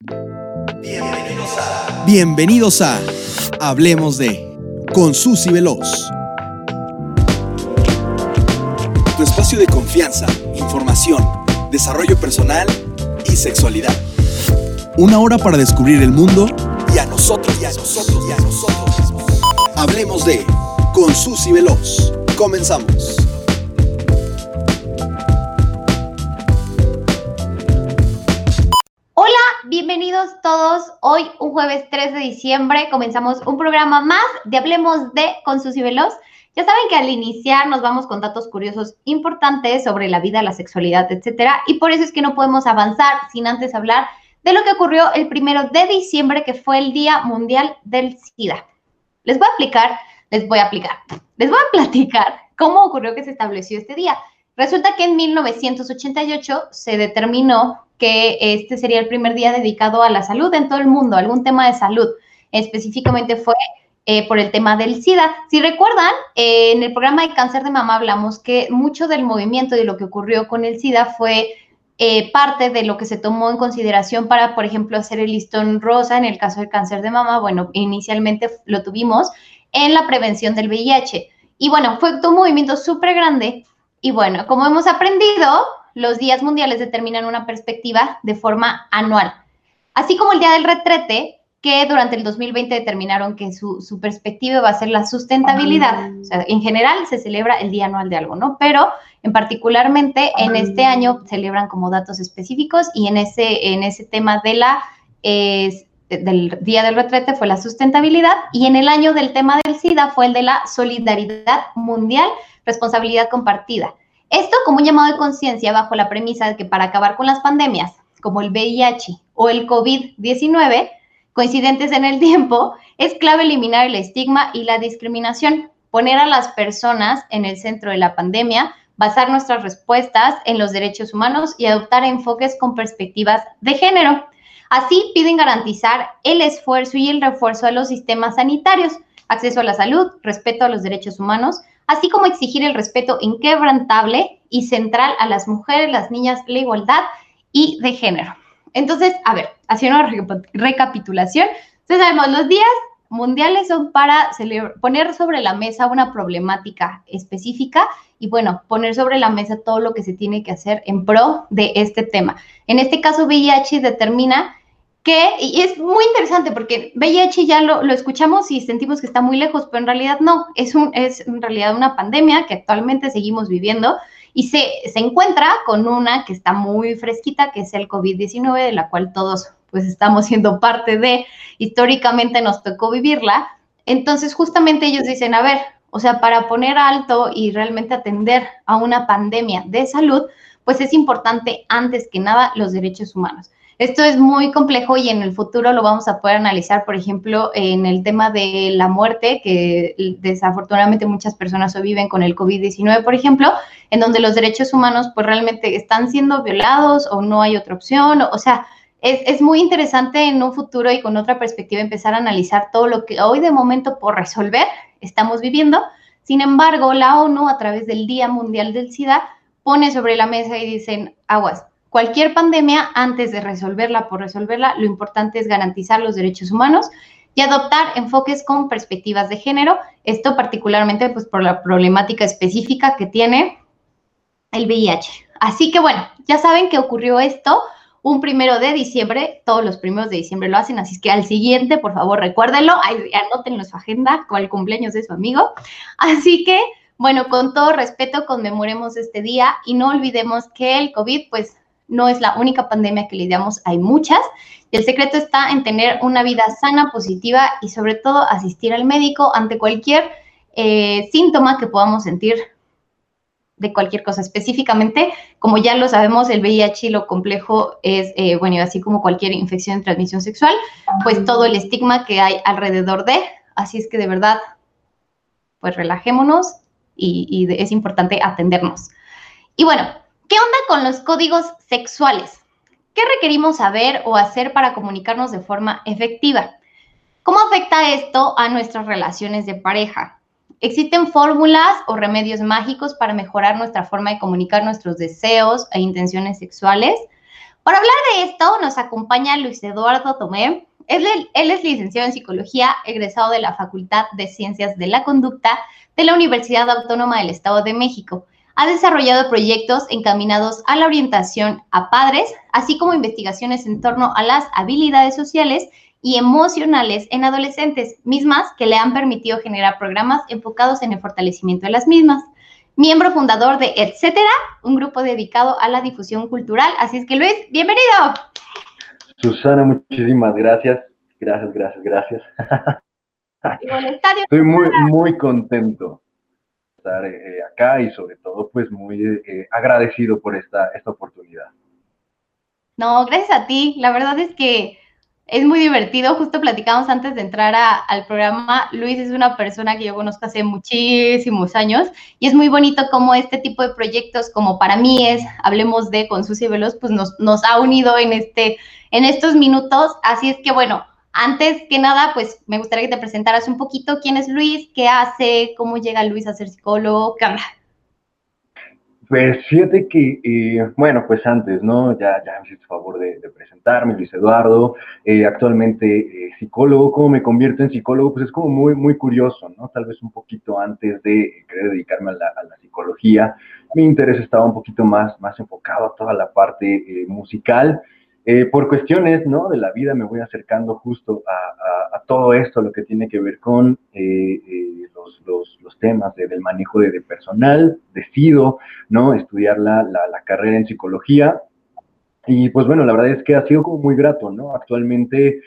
Bienvenidos a, Bienvenidos a Hablemos de con Susy Veloz. Tu espacio de confianza, información, desarrollo personal y sexualidad. Una hora para descubrir el mundo y a nosotros y a nosotros y a nosotros Hablemos de con Susy Veloz. Comenzamos. Bienvenidos todos. Hoy, un jueves 3 de diciembre, comenzamos un programa más de Hablemos de con Susy Veloz. Ya saben que al iniciar nos vamos con datos curiosos importantes sobre la vida, la sexualidad, etcétera, y por eso es que no podemos avanzar sin antes hablar de lo que ocurrió el primero de diciembre, que fue el Día Mundial del SIDA. Les voy a explicar, les voy a aplicar, les voy a platicar cómo ocurrió que se estableció este día. Resulta que en 1988 se determinó que este sería el primer día dedicado a la salud en todo el mundo, algún tema de salud. Específicamente fue eh, por el tema del SIDA. Si recuerdan, eh, en el programa de cáncer de mama hablamos que mucho del movimiento y de lo que ocurrió con el SIDA fue eh, parte de lo que se tomó en consideración para, por ejemplo, hacer el listón rosa en el caso del cáncer de mama. Bueno, inicialmente lo tuvimos en la prevención del VIH. Y bueno, fue un movimiento súper grande. Y bueno, como hemos aprendido, los días mundiales determinan una perspectiva de forma anual. Así como el día del retrete, que durante el 2020 determinaron que su, perspectiva va a ser la sustentabilidad. O sea, en general se celebra el día anual de algo, ¿no? Pero en particularmente en este año celebran como datos específicos y en ese, en ese tema de la, del día del retrete fue la sustentabilidad y en el año del tema del SIDA fue el de la solidaridad mundial, responsabilidad compartida. Esto como un llamado de conciencia bajo la premisa de que para acabar con las pandemias como el VIH o el COVID-19, coincidentes en el tiempo, es clave eliminar el estigma y la discriminación, poner a las personas en el centro de la pandemia, basar nuestras respuestas en los derechos humanos y adoptar enfoques con perspectivas de género. Así piden garantizar el esfuerzo y el refuerzo de los sistemas sanitarios, acceso a la salud, respeto a los derechos humanos, así como exigir el respeto inquebrantable y central a las mujeres, las niñas, la igualdad y de género. Entonces, a ver, haciendo una recapitulación, entonces sabemos, los días mundiales son para poner sobre la mesa una problemática específica y bueno, poner sobre la mesa todo lo que se tiene que hacer en pro de este tema. En este caso, VIH determina que, y es muy interesante porque VIH ya lo, lo, escuchamos y sentimos que está muy lejos, pero en realidad no, es, un, es en realidad una pandemia que actualmente seguimos viviendo y se, se encuentra con una que está muy fresquita, que es el COVID-19, de la cual todos pues estamos siendo parte de, históricamente nos tocó vivirla. Entonces, justamente ellos dicen, a ver, o sea, para poner alto y realmente atender a una pandemia de salud, pues es importante antes que nada los derechos humanos. Esto es muy complejo y en el futuro lo vamos a poder analizar, por ejemplo, en el tema de la muerte, que desafortunadamente muchas personas hoy viven con el COVID-19, por ejemplo, en donde los derechos humanos pues realmente están siendo violados o no hay otra opción. O, sea, es, es, muy interesante en un futuro y con otra perspectiva empezar a analizar todo lo que hoy de momento por resolver estamos viviendo. Sin embargo, la ONU a través del Día Mundial del SIDA pone sobre la mesa y dicen, aguas, cualquier pandemia, antes de resolverla por resolverla, lo importante es garantizar los derechos humanos y adoptar enfoques con perspectivas de género, esto particularmente pues por la problemática específica que tiene el VIH. Así que bueno, ya saben que ocurrió esto un primero de diciembre, todos los primeros de diciembre lo hacen, así que al siguiente, por favor, recuérdenlo, anótenlo en su agenda con el cumpleaños de su amigo. Así que, bueno, con todo respeto, conmemoremos este día y no olvidemos que el COVID, pues, no es la única pandemia que lidiamos, hay muchas. Y el secreto está en tener una vida sana, positiva y sobre todo asistir al médico ante cualquier eh, síntoma que podamos sentir de cualquier cosa. Específicamente, como ya lo sabemos, el VIH lo complejo es, eh, bueno, así como cualquier infección de transmisión sexual, pues todo el estigma que hay alrededor de. Así es que de verdad, pues relajémonos y, y es importante atendernos. Y bueno, ¿Qué onda con los códigos sexuales? ¿Qué requerimos saber o hacer para comunicarnos de forma efectiva? ¿Cómo afecta esto a nuestras relaciones de pareja? ¿Existen fórmulas o remedios mágicos para mejorar nuestra forma de comunicar nuestros deseos e intenciones sexuales? Para hablar de esto nos acompaña Luis Eduardo Tomé. Él, él es licenciado en psicología, egresado de la Facultad de Ciencias de la Conducta de la Universidad Autónoma del Estado de México. Ha desarrollado proyectos encaminados a la orientación a padres, así como investigaciones en torno a las habilidades sociales y emocionales en adolescentes, mismas que le han permitido generar programas enfocados en el fortalecimiento de las mismas miembro fundador de Etcétera, un grupo dedicado a la difusión cultural. Así es que Luis, bienvenido. Susana, muchísimas gracias. Gracias, gracias, gracias. Estoy muy, muy contento estar eh, acá y sobre todo pues muy eh, agradecido por esta, esta oportunidad. No, gracias a ti. La verdad es que es muy divertido. Justo platicamos antes de entrar al programa. Luis es una persona que yo conozco hace muchísimos años y es muy bonito como este tipo de proyectos, como para mí es Hablemos de con Susi Veloz, pues nos, nos ha unido en, este, en estos minutos. Así es que bueno, antes que nada, pues me gustaría que te presentaras un poquito. Quién es Luis, qué hace, cómo llega Luis a ser psicólogo, qué pues fíjate que, eh, bueno, pues antes, ¿no? Ya, ya me hiciste favor de, presentarme, Luis Eduardo, eh, actualmente eh, psicólogo, ¿cómo me convierto en psicólogo? Pues es como muy, muy curioso, ¿no? Tal vez un poquito antes de querer dedicarme a la, a la psicología, mi interés estaba un poquito más, más enfocado a toda la parte musical, eh, por cuestiones ¿no? de la vida me voy acercando justo a, todo esto, lo que tiene que ver con eh, eh, los, temas del manejo de, personal. Decido ¿no? estudiar la, la, carrera en psicología y pues bueno, la verdad es que ha sido como muy grato, ¿no? Actualmente,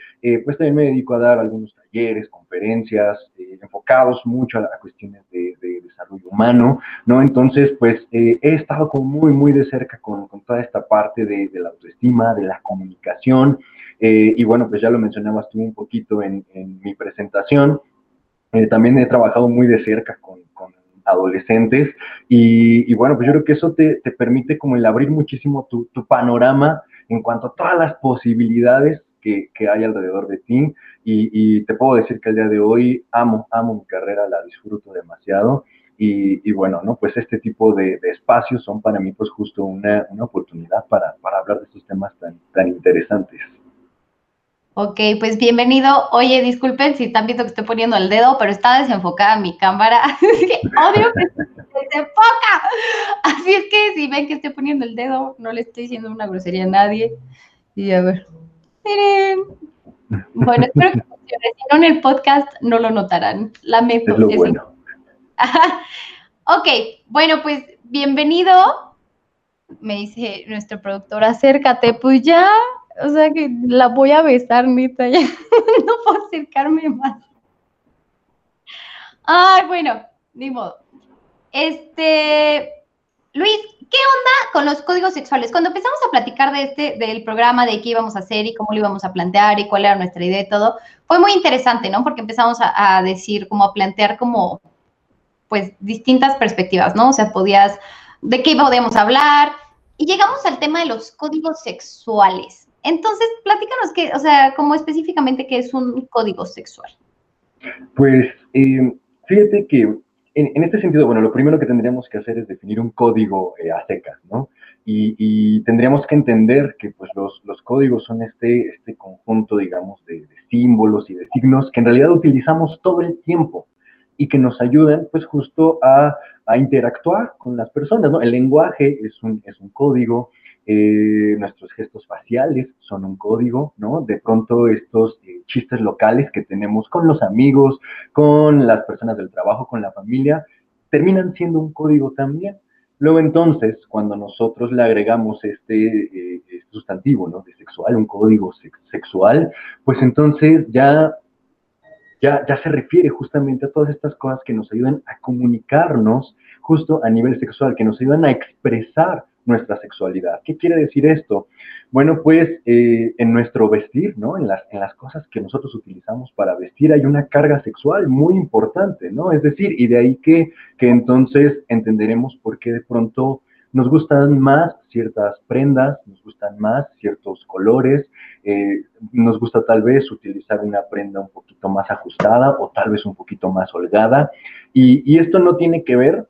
pues también me dedico a dar algunos talleres, conferencias, enfocados mucho a, cuestiones de, humano, ¿no? Entonces, pues he estado como muy, muy de cerca con, con toda esta parte de, la autoestima, de la comunicación, eh, y bueno, pues ya lo mencionabas tú un poquito en, mi presentación. Eh, también he trabajado muy de cerca con, adolescentes y, bueno, pues yo creo que eso te, te permite como el abrir muchísimo tu, tu, panorama en cuanto a todas las posibilidades que, que hay alrededor de ti y, te puedo decir que el día de hoy amo, amo mi carrera, la disfruto demasiado y, bueno, ¿no? Pues este tipo de, espacios son para mí pues justo una, una oportunidad para, para, hablar de estos temas tan, tan interesantes. Ok, pues bienvenido. Oye, disculpen si están viendo que estoy poniendo el dedo, pero está desenfocada mi cámara. Odio que se desenfoca. Así es que si ven que estoy poniendo el dedo, no le estoy diciendo una grosería a nadie. Y a ver, miren. Bueno, espero que funcione. Si no, en el podcast no lo notarán. Lamento. Es lo bueno. ok, bueno, pues bienvenido. Me dice nuestro productor, acércate, pues ya, o sea que la voy a besar, neta, ya no puedo acercarme más. Ay, bueno, ni modo. Este, Luis, ¿qué onda con los códigos sexuales? Cuando empezamos a platicar de este, del programa, de qué íbamos a hacer y cómo lo íbamos a plantear y cuál era nuestra idea y todo, fue muy interesante, ¿no? Porque empezamos a, a decir, como a plantear como pues distintas perspectivas, ¿no? O sea, podías, ¿de qué podemos hablar? Y llegamos al tema de los códigos sexuales. Entonces, platícanos qué, o sea, como específicamente qué es un código sexual. Pues, eh, fíjate que en, este sentido, bueno, lo primero que tendríamos que hacer es definir un código eh, a secas, ¿no? Y, tendríamos que entender que pues los, códigos son este, este conjunto, digamos, de, símbolos y de signos que en realidad utilizamos todo el tiempo y que nos ayuden pues justo a, a interactuar con las personas. ¿no? El lenguaje es un, es un código, eh, nuestros gestos faciales son un código, ¿no? De pronto estos eh, chistes locales que tenemos con los amigos, con las personas del trabajo, con la familia, terminan siendo un código también. Luego entonces, cuando nosotros le agregamos este, eh, este sustantivo, ¿no? De sexual, un código sexual, pues entonces ya ya, se refiere justamente a todas estas cosas que nos ayudan a comunicarnos justo a nivel sexual, que nos ayudan a expresar nuestra sexualidad. ¿Qué quiere decir esto? Bueno, pues eh, en nuestro vestir, ¿no? En las, en las cosas que nosotros utilizamos para vestir hay una carga sexual muy importante, ¿no? Es decir, y de ahí que, que entonces entenderemos por qué de pronto nos gustan más ciertas prendas, nos gustan más ciertos colores, eh, nos gusta tal vez utilizar una prenda un poquito más ajustada o tal vez un poquito más holgada. Y, esto no tiene que ver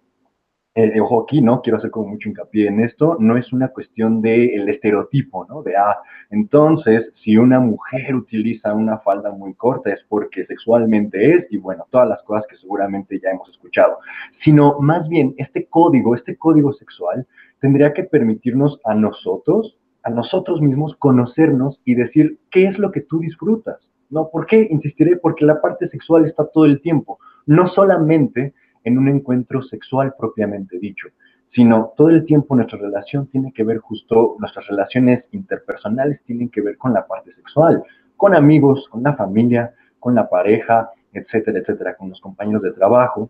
eh, ojo aquí, ¿no? Quiero hacer como mucho hincapié en esto, no es una cuestión del estereotipo, ¿no? De, ah, entonces, si una mujer utiliza una falda muy corta es porque sexualmente es, y bueno, todas las cosas que seguramente ya hemos escuchado, sino más bien este código, este código sexual, tendría que permitirnos a nosotros, a nosotros mismos, conocernos y decir qué es lo que tú disfrutas, ¿no? ¿Por qué? Insistiré, porque la parte sexual está todo el tiempo, no solamente en un encuentro sexual propiamente dicho, sino todo el tiempo nuestra relación tiene que ver justo, nuestras relaciones interpersonales tienen que ver con la parte sexual, con amigos, con la familia, con la pareja, etcétera, etcétera, con los compañeros de trabajo.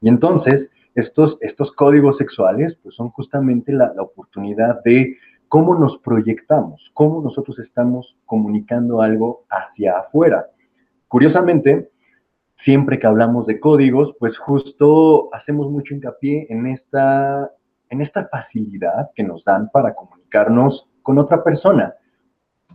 Y entonces, estos, estos códigos sexuales pues son justamente la, la oportunidad de cómo nos proyectamos, cómo nosotros estamos comunicando algo hacia afuera. Curiosamente, siempre que hablamos de códigos, pues justo hacemos mucho hincapié en esta, en esta facilidad que nos dan para comunicarnos con otra persona.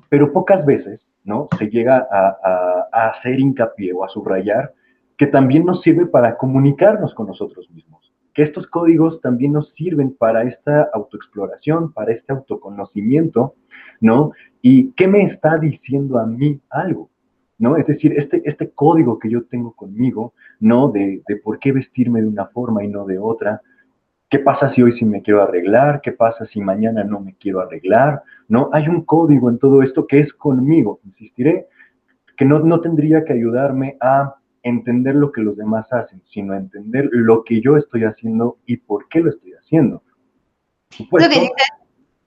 Pero pocas veces, ¿no? Se llega a, hacer hincapié o a subrayar que también nos sirve para comunicarnos con nosotros mismos. Que estos códigos también nos sirven para esta autoexploración, para este autoconocimiento, ¿no? ¿Y qué me está diciendo a mí algo? ¿No? Es decir, este, este código que yo tengo conmigo, ¿no? De, de, por qué vestirme de una forma y no de otra. ¿Qué pasa si hoy sí me quiero arreglar? ¿Qué pasa si mañana no me quiero arreglar? ¿No? Hay un código en todo esto que es conmigo, insistiré, que no, no tendría que ayudarme a entender lo que los demás hacen, sino a entender lo que yo estoy haciendo y por qué lo estoy haciendo. Supuesto, lo que dices,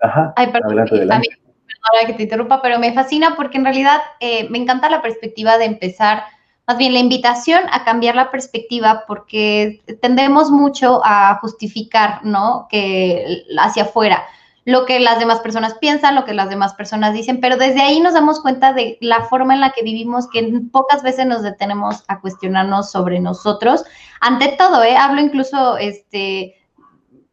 Ajá, Ay, perdón, adelante, adelante ahora que te interrumpa, pero me fascina porque en realidad eh, me encanta la perspectiva de empezar, más bien la invitación a cambiar la perspectiva porque tendemos mucho a justificar, ¿no? Que hacia afuera lo que las demás personas piensan, lo que las demás personas dicen, pero desde ahí nos damos cuenta de la forma en la que vivimos, que pocas veces nos detenemos a cuestionarnos sobre nosotros. Ante todo, ¿eh? hablo incluso, este,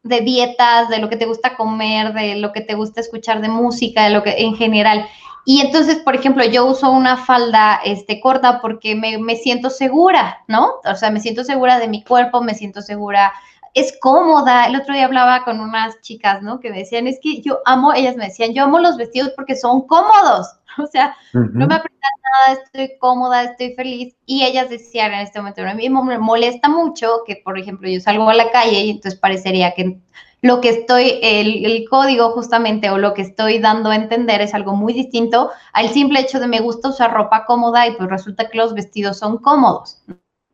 de dietas, de lo que te gusta comer, de lo que te gusta escuchar de música, de lo que en general. Y entonces, por ejemplo, yo uso una falda este, corta porque me, me, siento segura, ¿no? O sea, me siento segura de mi cuerpo, me siento segura, es cómoda. El otro día hablaba con unas chicas, ¿no? Que me decían, es que yo amo, ellas me decían, yo amo los vestidos porque son cómodos. O sea, no me apretan nada, estoy cómoda, estoy feliz. Y ellas decían en este momento, a mí me molesta mucho que, por ejemplo, yo salgo a la calle y entonces parecería que lo que estoy, el, el, código justamente o lo que estoy dando a entender es algo muy distinto al simple hecho de me gusta usar ropa cómoda y pues resulta que los vestidos son cómodos.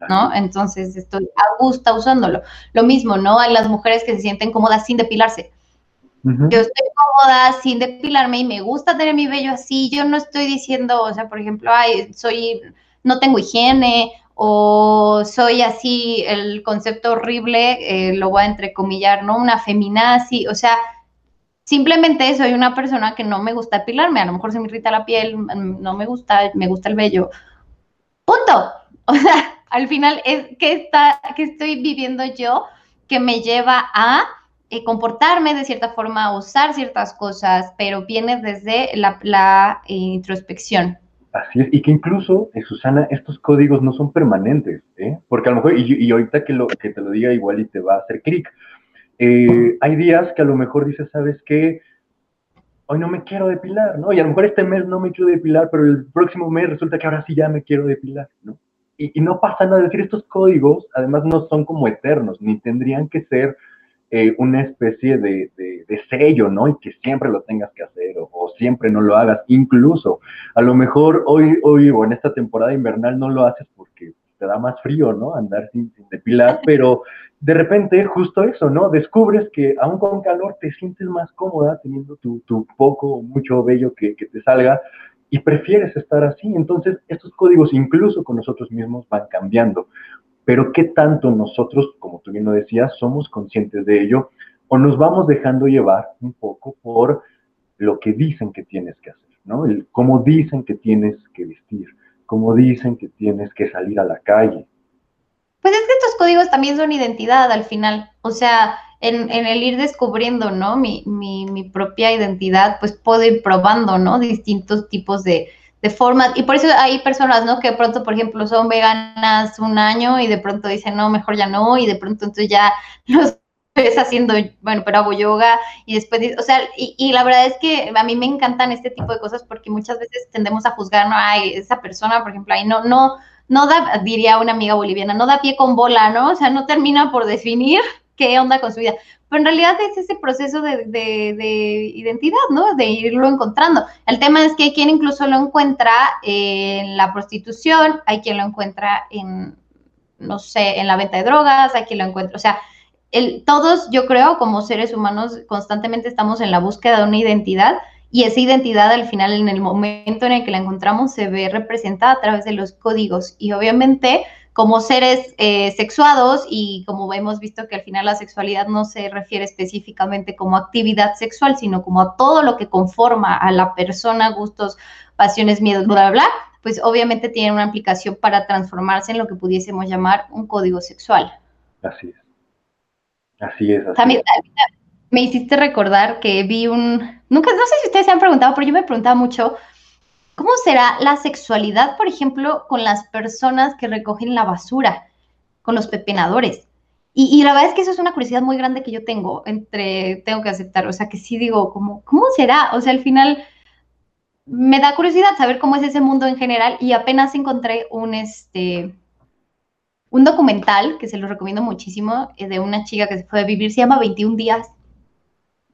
¿No? Entonces estoy a gusto usándolo. Lo mismo, ¿no? Hay las mujeres que se sienten cómodas sin depilarse. Yo estoy cómoda sin depilarme y me gusta tener mi vello así. Yo no estoy diciendo, o sea, por ejemplo, ay, soy, no tengo higiene o soy así, el concepto horrible, eh, lo voy a entrecomillar, ¿no? Una feminazi, o sea, simplemente soy una persona que no me gusta depilarme, a lo mejor se me irrita la piel, mm, no me gusta, me gusta el vello. Punto. O sea, al final es que está, que estoy viviendo yo que me lleva a eh, comportarme de cierta forma, a usar ciertas cosas, pero viene desde la, eh, introspección. Así es, y que incluso, eh, Susana, estos códigos no son permanentes, porque a lo mejor, y, y, ahorita que, lo, que te lo diga igual y te va a hacer clic, hay días que a lo mejor dices, ¿sabes qué? Hoy no me quiero depilar, ¿no? Y a lo mejor este mes no me quiero depilar, pero el próximo mes resulta que ahora sí ya me quiero depilar, ¿no? Y, y no pasa nada, es decir, estos códigos además no son como eternos, ni tendrían que ser eh, una especie de, de, sello, ¿no? Y que siempre lo tengas que hacer o, o, siempre no lo hagas. Incluso, a lo mejor hoy, hoy o en esta temporada invernal no lo haces porque te da más frío, ¿no? Andar sin, sin depilar, pero de repente justo eso, ¿no? Descubres que aún con calor te sientes más cómoda teniendo tu, tu poco o mucho vello que, que te salga y prefieres estar así. Entonces, estos códigos incluso con nosotros mismos van cambiando pero qué tanto nosotros, como tú bien lo decías, somos conscientes de ello o nos vamos dejando llevar un poco por lo que dicen que tienes que hacer, ¿no? El, cómo dicen que tienes que vestir, cómo dicen que tienes que salir a la calle. Pues es que estos códigos también son identidad al final, o sea, en, el ir descubriendo, ¿no? Mi, mi, mi propia identidad, pues puedo ir probando, ¿no? Distintos tipos de, de formas, y por eso hay personas, ¿no? Que de pronto, por ejemplo, son veganas un año y de pronto dicen, no, mejor ya no, y de pronto entonces ya los ves haciendo, bueno, pero hago yoga y después, o sea, y, la verdad es que a mí me encantan este tipo de cosas porque muchas veces tendemos a juzgar, no, ay, esa persona, por ejemplo, ahí no, no, no da, diría una amiga boliviana, no da pie con bola, ¿no? O sea, no termina por definir qué onda con su vida. Pero en realidad es ese proceso de, de, identidad, ¿no? De irlo encontrando. El tema es que hay quien incluso lo encuentra en la prostitución, hay quien lo encuentra en, no sé, en la venta de drogas, hay quien lo encuentra, o sea, el, todos, yo creo, como seres humanos, constantemente estamos en la búsqueda de una identidad y esa identidad al final, en el momento en el que la encontramos, se ve representada a través de los códigos. Y obviamente, como seres eh, sexuados y como hemos visto que al final la sexualidad no se refiere específicamente como actividad sexual, sino como a todo lo que conforma a la persona, gustos, pasiones, miedos, bla, bla, bla, pues obviamente tiene una aplicación para transformarse en lo que pudiésemos llamar un código sexual. Así es. Así es. También, me hiciste recordar que vi un, nunca, no sé si ustedes se han preguntado, pero yo me preguntaba mucho, ¿cómo será la sexualidad, por ejemplo, con las personas que recogen la basura, con los pepenadores? Y, la verdad es que eso es una curiosidad muy grande que yo tengo, entre, tengo que aceptar, o sea, que sí digo, ¿cómo, cómo será? O sea, al final me da curiosidad saber cómo es ese mundo en general y apenas encontré un, este, un documental que se lo recomiendo muchísimo, eh, de una chica que se fue a vivir, se llama 21 días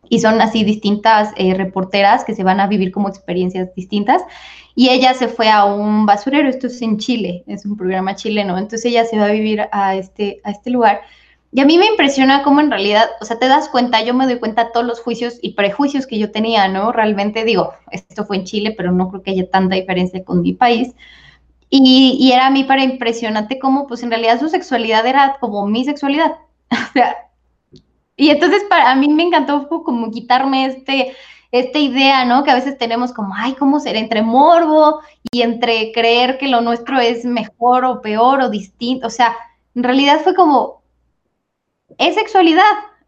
y son así distintas eh, reporteras que se van a vivir como experiencias distintas. Y ella se fue a un basurero, esto es en Chile, es un programa chileno, entonces ella se va a vivir a este, a este lugar. Y a mí me impresiona cómo en realidad, o sea, te das cuenta, yo me doy cuenta todos los juicios y prejuicios que yo tenía, ¿no? Realmente digo, esto fue en Chile, pero no creo que haya tanta diferencia con mi país. Y, y era a mí para impresionante cómo, pues en realidad su sexualidad era como mi sexualidad. O sea, y entonces para mí me encantó como quitarme este, esta idea, ¿no? Que a veces tenemos como, ay, ¿cómo ser? Entre morbo y entre creer que lo nuestro es mejor o peor o distinto. O sea, en realidad fue como, es sexualidad.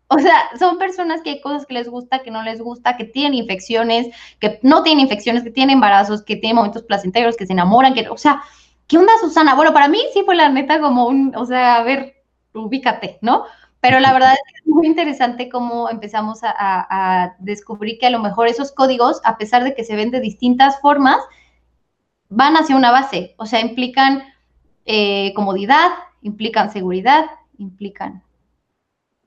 O sea, son personas que hay cosas que les gusta, que no les gusta, que tienen infecciones, que no tienen infecciones, que tienen embarazos, que tienen momentos placenteros, que se enamoran, que, o sea, ¿qué onda, Susana? Bueno, para mí sí fue la neta como un, o sea, a ver, ubícate, ¿no? Pero la verdad es que es muy interesante cómo empezamos a, descubrir que a lo mejor esos códigos, a pesar de que se ven de distintas formas, van hacia una base. O sea, implican eh, comodidad, implican seguridad, implican...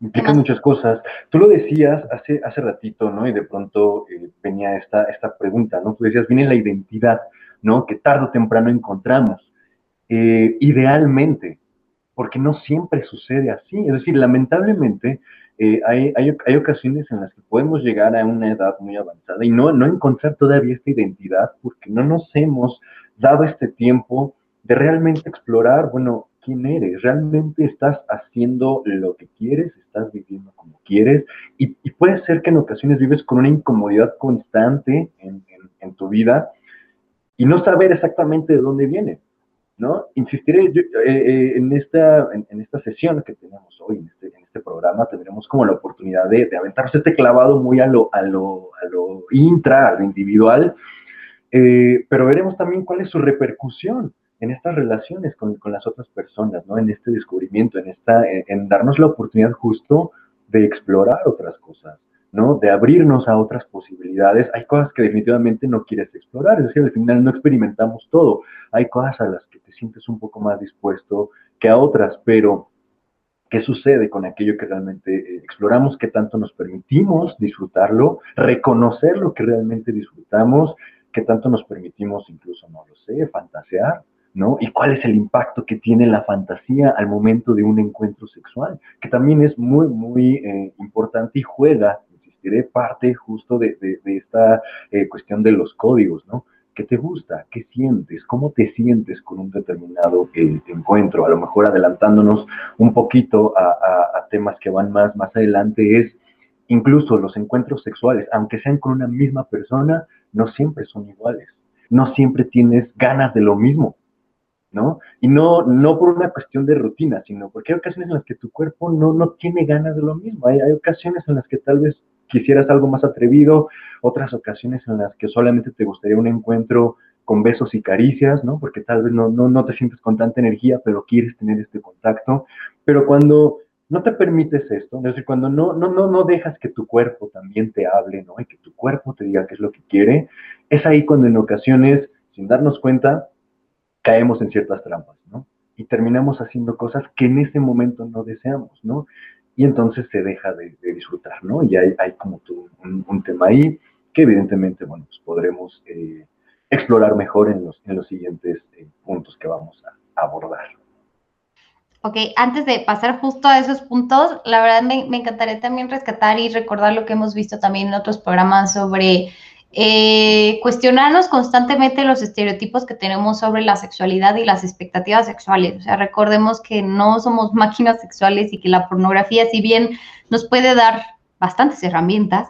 Implican muchas cosas. Tú lo decías hace, hace ratito, ¿no? Y de pronto eh, venía esta, esta pregunta, ¿no? Tú decías, viene la identidad, ¿no? Que tarde o temprano encontramos. Eh, idealmente, porque no siempre sucede así. Es decir, lamentablemente eh, hay, hay, ocasiones en las que podemos llegar a una edad muy avanzada y no, no encontrar todavía esta identidad porque no nos hemos dado este tiempo de realmente explorar, bueno, quién eres, realmente estás haciendo lo que quieres, estás viviendo como quieres y, puede ser que en ocasiones vives con una incomodidad constante en, en tu vida y no saber exactamente de dónde viene. ¿No? Insistiré eh, eh, en, esta, en, esta sesión que tenemos hoy, en este, en este programa, tendremos como la oportunidad de, aventarse este clavado muy a lo, a lo, a lo intra, a lo individual, eh, pero veremos también cuál es su repercusión en estas relaciones con, con, las otras personas, ¿no? En este descubrimiento, en, esta, en darnos la oportunidad justo de explorar otras cosas. ¿No? De abrirnos a otras posibilidades. Hay cosas que definitivamente no quieres explorar, es decir, al final no experimentamos todo. Hay cosas a las que te sientes un poco más dispuesto que a otras, pero ¿qué sucede con aquello que realmente eh, exploramos? ¿Qué tanto nos permitimos disfrutarlo? Reconocer lo que realmente disfrutamos, ¿qué tanto nos permitimos incluso, no lo sé, fantasear? ¿no? Y cuál es el impacto que tiene la fantasía al momento de un encuentro sexual, que también es muy, muy eh, importante y juega de parte justo de, esta eh, cuestión de los códigos, ¿no? ¿Qué te gusta? ¿Qué sientes? ¿Cómo te sientes con un determinado eh, encuentro? A lo mejor adelantándonos un poquito a, temas que van más, más adelante es incluso los encuentros sexuales, aunque sean con una misma persona, no siempre son iguales. No siempre tienes ganas de lo mismo, ¿no? Y no, no por una cuestión de rutina, sino porque hay ocasiones en las que tu cuerpo no, no tiene ganas de lo mismo. hay ocasiones en las que tal vez quisieras algo más atrevido, otras ocasiones en las que solamente te gustaría un encuentro con besos y caricias, ¿no? Porque tal vez no, no, no te sientes con tanta energía, pero quieres tener este contacto. Pero cuando no te permites esto, es decir, cuando no, no, no, no dejas que tu cuerpo también te hable, ¿no? Y que tu cuerpo te diga qué es lo que quiere, es ahí cuando en ocasiones, sin darnos cuenta, caemos en ciertas trampas, ¿no? Y terminamos haciendo cosas que en ese momento no deseamos, ¿no? Y entonces se deja de, disfrutar, ¿no? Y hay, como tú, un, tema ahí que evidentemente, bueno, pues podremos eh, explorar mejor en los, en los siguientes eh, puntos que vamos a abordar. Ok, antes de pasar justo a esos puntos, la verdad me, encantaría también rescatar y recordar lo que hemos visto también en otros programas sobre eh, cuestionarnos constantemente los estereotipos que tenemos sobre la sexualidad y las expectativas sexuales. O sea, recordemos que no somos máquinas sexuales y que la pornografía, si bien nos puede dar bastantes herramientas,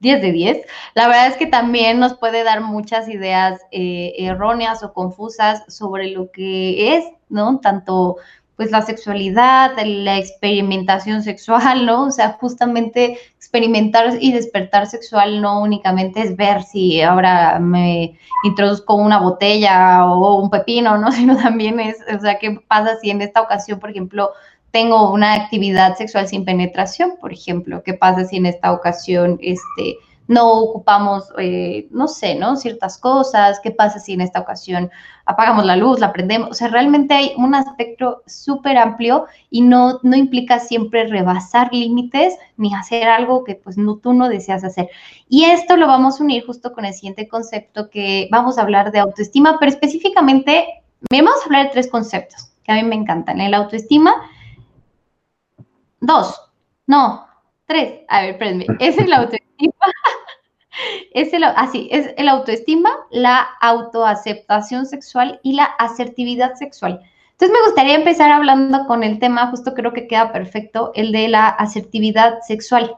10 de 10, la verdad es que también nos puede dar muchas ideas eh, erróneas o confusas sobre lo que es, ¿no? Tanto pues la sexualidad, la experimentación sexual, ¿no? O sea, justamente experimentar y despertar sexual no únicamente es ver si ahora me introduzco una botella o un pepino, ¿no? Sino también es, o sea, ¿qué pasa si en esta ocasión, por ejemplo, tengo una actividad sexual sin penetración, por ejemplo? ¿Qué pasa si en esta ocasión, este, no ocupamos, eh, no sé, ¿no? Ciertas cosas, qué pasa si en esta ocasión apagamos la luz, la prendemos, o sea, realmente hay un aspecto súper amplio y no, no implica siempre rebasar límites ni hacer algo que pues no, tú no deseas hacer. Y esto lo vamos a unir justo con el siguiente concepto que vamos a hablar de autoestima, pero específicamente vamos a hablar de tres conceptos que a mí me encantan, el autoestima, dos, no, tres, a ver, espérenme, es el autoestima es el, así, es el autoestima, la autoaceptación sexual y la asertividad sexual. Entonces me gustaría empezar hablando con el tema, justo creo que queda perfecto, el de la asertividad sexual.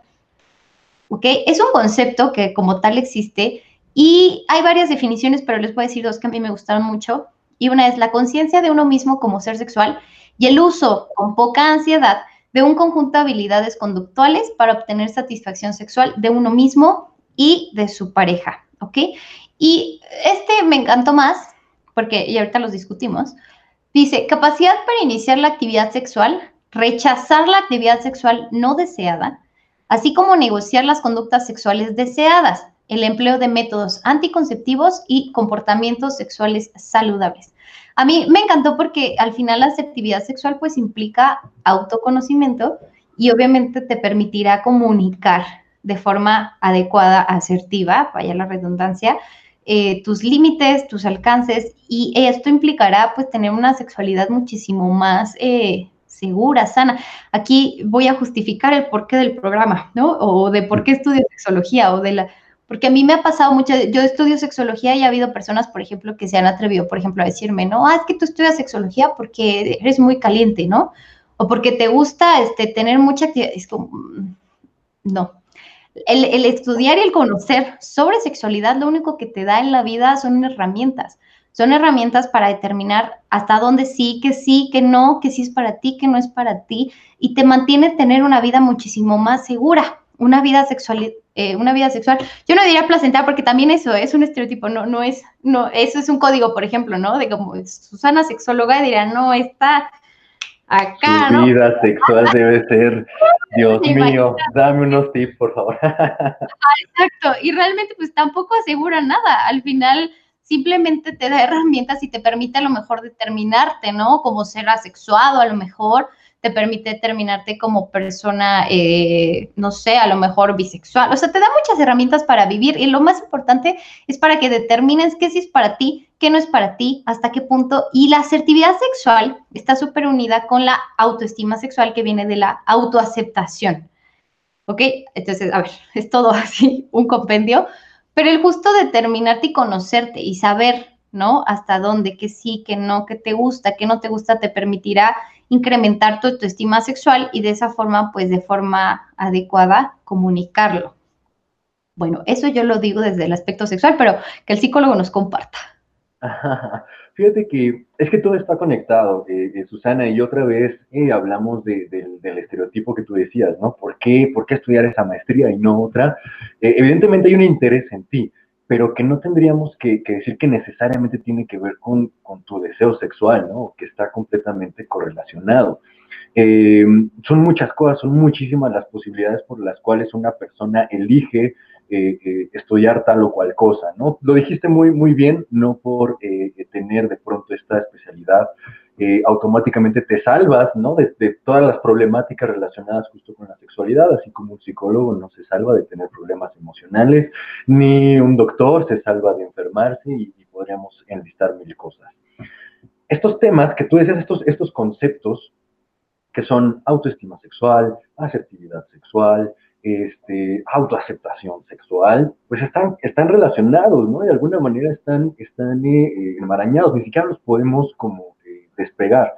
Es un concepto que como tal existe y hay varias definiciones, pero les voy a decir dos que a mí me gustaron mucho. Y una es la conciencia de uno mismo como ser sexual y el uso con poca ansiedad de un conjunto de habilidades conductuales para obtener satisfacción sexual de uno mismo y de su pareja, ¿ok? Y este me encantó más, porque, y ahorita los discutimos, dice, capacidad para iniciar la actividad sexual, rechazar la actividad sexual no deseada, así como negociar las conductas sexuales deseadas, el empleo de métodos anticonceptivos y comportamientos sexuales saludables. A mí me encantó porque al final la asertividad sexual pues implica autoconocimiento y obviamente te permitirá comunicar de forma adecuada, asertiva, vaya la redundancia, eh, tus límites, tus alcances y esto implicará pues tener una sexualidad muchísimo más eh, segura, sana. Aquí voy a justificar el porqué del programa, ¿no? O de por qué estudio sexología o de la porque a mí me ha pasado mucho, yo estudio sexología y ha habido personas, por ejemplo, que se han atrevido, por ejemplo, a decirme, no, ah, es que tú estudias sexología porque eres muy caliente, ¿no? O porque te gusta este, tener mucha actividad. Es como, mm, no. El, el estudiar y el conocer sobre sexualidad, lo único que te da en la vida son herramientas. Son herramientas para determinar hasta dónde sí, que sí, que no, que sí es para ti, que no es para ti, y te mantiene tener una vida muchísimo más segura una vida sexual, eh, una vida sexual, yo no diría placentera porque también eso es un estereotipo, no, no es, no, eso es un código, por ejemplo, ¿no? De como Susana sexóloga diría, no, está acá, ¿no? vida sexual debe ser, Dios mío, dame unos tips, por favor. exacto, y realmente pues tampoco asegura nada, al final simplemente te da herramientas y te permite a lo mejor determinarte, ¿no? Como ser asexuado, a lo mejor, te permite terminarte como persona, eh, no sé, a lo mejor bisexual. O sea, te da muchas herramientas para vivir y lo más importante es para que determines qué sí es para ti, qué no es para ti, hasta qué punto. Y la asertividad sexual está súper unida con la autoestima sexual que viene de la autoaceptación. ¿Ok? Entonces, a ver, es todo así, un compendio, pero el justo determinarte y conocerte y saber, ¿no? Hasta dónde, qué sí, qué no, qué te gusta, qué no te gusta, te permitirá incrementar tu autoestima sexual y de esa forma, pues de forma adecuada, comunicarlo. Bueno, eso yo lo digo desde el aspecto sexual, pero que el psicólogo nos comparta. Fíjate que es que todo está conectado, eh, eh, Susana, y otra vez eh, hablamos del estereotipo que tú decías, ¿no? ¿Por qué, ¿Por qué estudiar esa maestría y no otra? evidentemente hay un interés en ti, pero que no tendríamos que, decir que necesariamente tiene que ver con, tu deseo sexual, ¿no? Que está completamente correlacionado. Eh, son muchas cosas, son muchísimas las posibilidades por las cuales una persona elige eh, eh, estudiar tal o cual cosa, ¿no? Lo dijiste muy, muy bien, no por tener de pronto esta especialidad automáticamente te salvas, ¿no? De, de, todas las problemáticas relacionadas justo con la sexualidad, así como un psicólogo no se salva de tener problemas emocionales, ni un doctor se salva de enfermarse y, y podríamos enlistar mil cosas. Estos temas que tú decías, estos, estos conceptos, que son autoestima sexual, asertividad sexual, este, autoaceptación sexual, pues están, están relacionados, ¿no? De alguna manera están, están eh, enmarañados, ni siquiera los podemos como eh, despegar.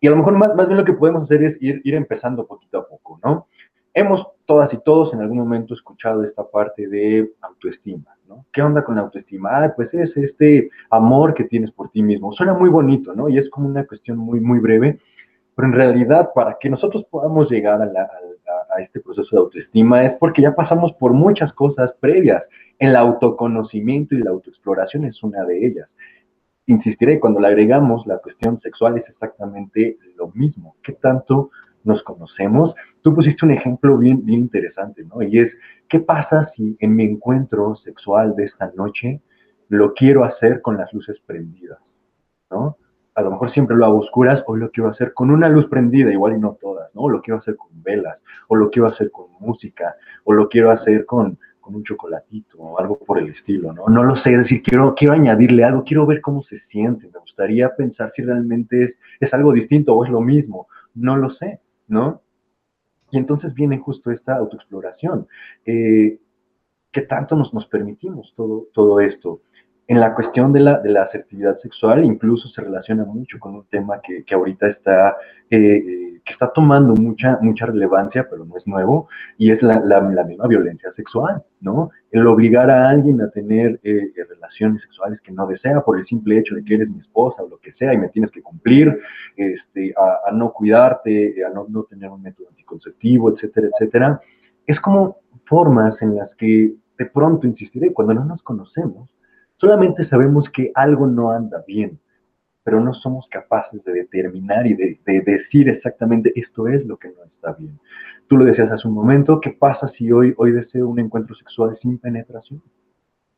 Y a lo mejor más, más bien lo que podemos hacer es ir, ir empezando poquito a poco, ¿no? Hemos todas y todos en algún momento escuchado esta parte de autoestima, ¿no? ¿Qué onda con la autoestima? Ah, pues es este amor que tienes por ti mismo. Suena muy bonito, ¿no? Y es como una cuestión muy, muy breve, pero en realidad, para que nosotros podamos llegar a, este proceso de autoestima es porque ya pasamos por muchas cosas previas. El autoconocimiento y la autoexploración es una de ellas. Insistiré, cuando le agregamos la cuestión sexual es exactamente lo mismo. ¿Qué tanto nos conocemos? Tú pusiste un ejemplo bien, bien interesante, ¿no? Y es, ¿qué pasa si en mi encuentro sexual de esta noche lo quiero hacer con las luces prendidas, ¿no? a lo mejor siempre lo hago oscuras, hoy lo quiero hacer con una luz prendida, igual y no todas, ¿no? O lo quiero hacer con velas, o lo quiero hacer con música, o lo quiero hacer con, con un chocolatito, o algo por el estilo, ¿no? No lo sé, es decir, quiero, quiero añadirle algo, quiero ver cómo se siente, me gustaría pensar si realmente es, es algo distinto o es lo mismo, no lo sé, ¿no? Y entonces viene justo esta autoexploración. Eh, ¿Qué tanto nos, nos permitimos todo, todo esto? En la cuestión de la, de la asertividad sexual, incluso se relaciona mucho con un tema que, que ahorita está, eh, que está tomando mucha, mucha relevancia, pero no es nuevo, y es la, la, la misma violencia sexual, ¿no? El obligar a alguien a tener eh, relaciones sexuales que no desea por el simple hecho de que eres mi esposa o lo que sea y me tienes que cumplir, este, a, a no cuidarte, a no, no tener un método anticonceptivo, etcétera, etcétera. Es como formas en las que de pronto, insistiré, cuando no nos conocemos, Solamente sabemos que algo no anda bien, pero no somos capaces de determinar y de, de, decir exactamente esto es lo que no está bien. Tú lo decías hace un momento, ¿qué pasa si hoy, hoy deseo un encuentro sexual sin penetración?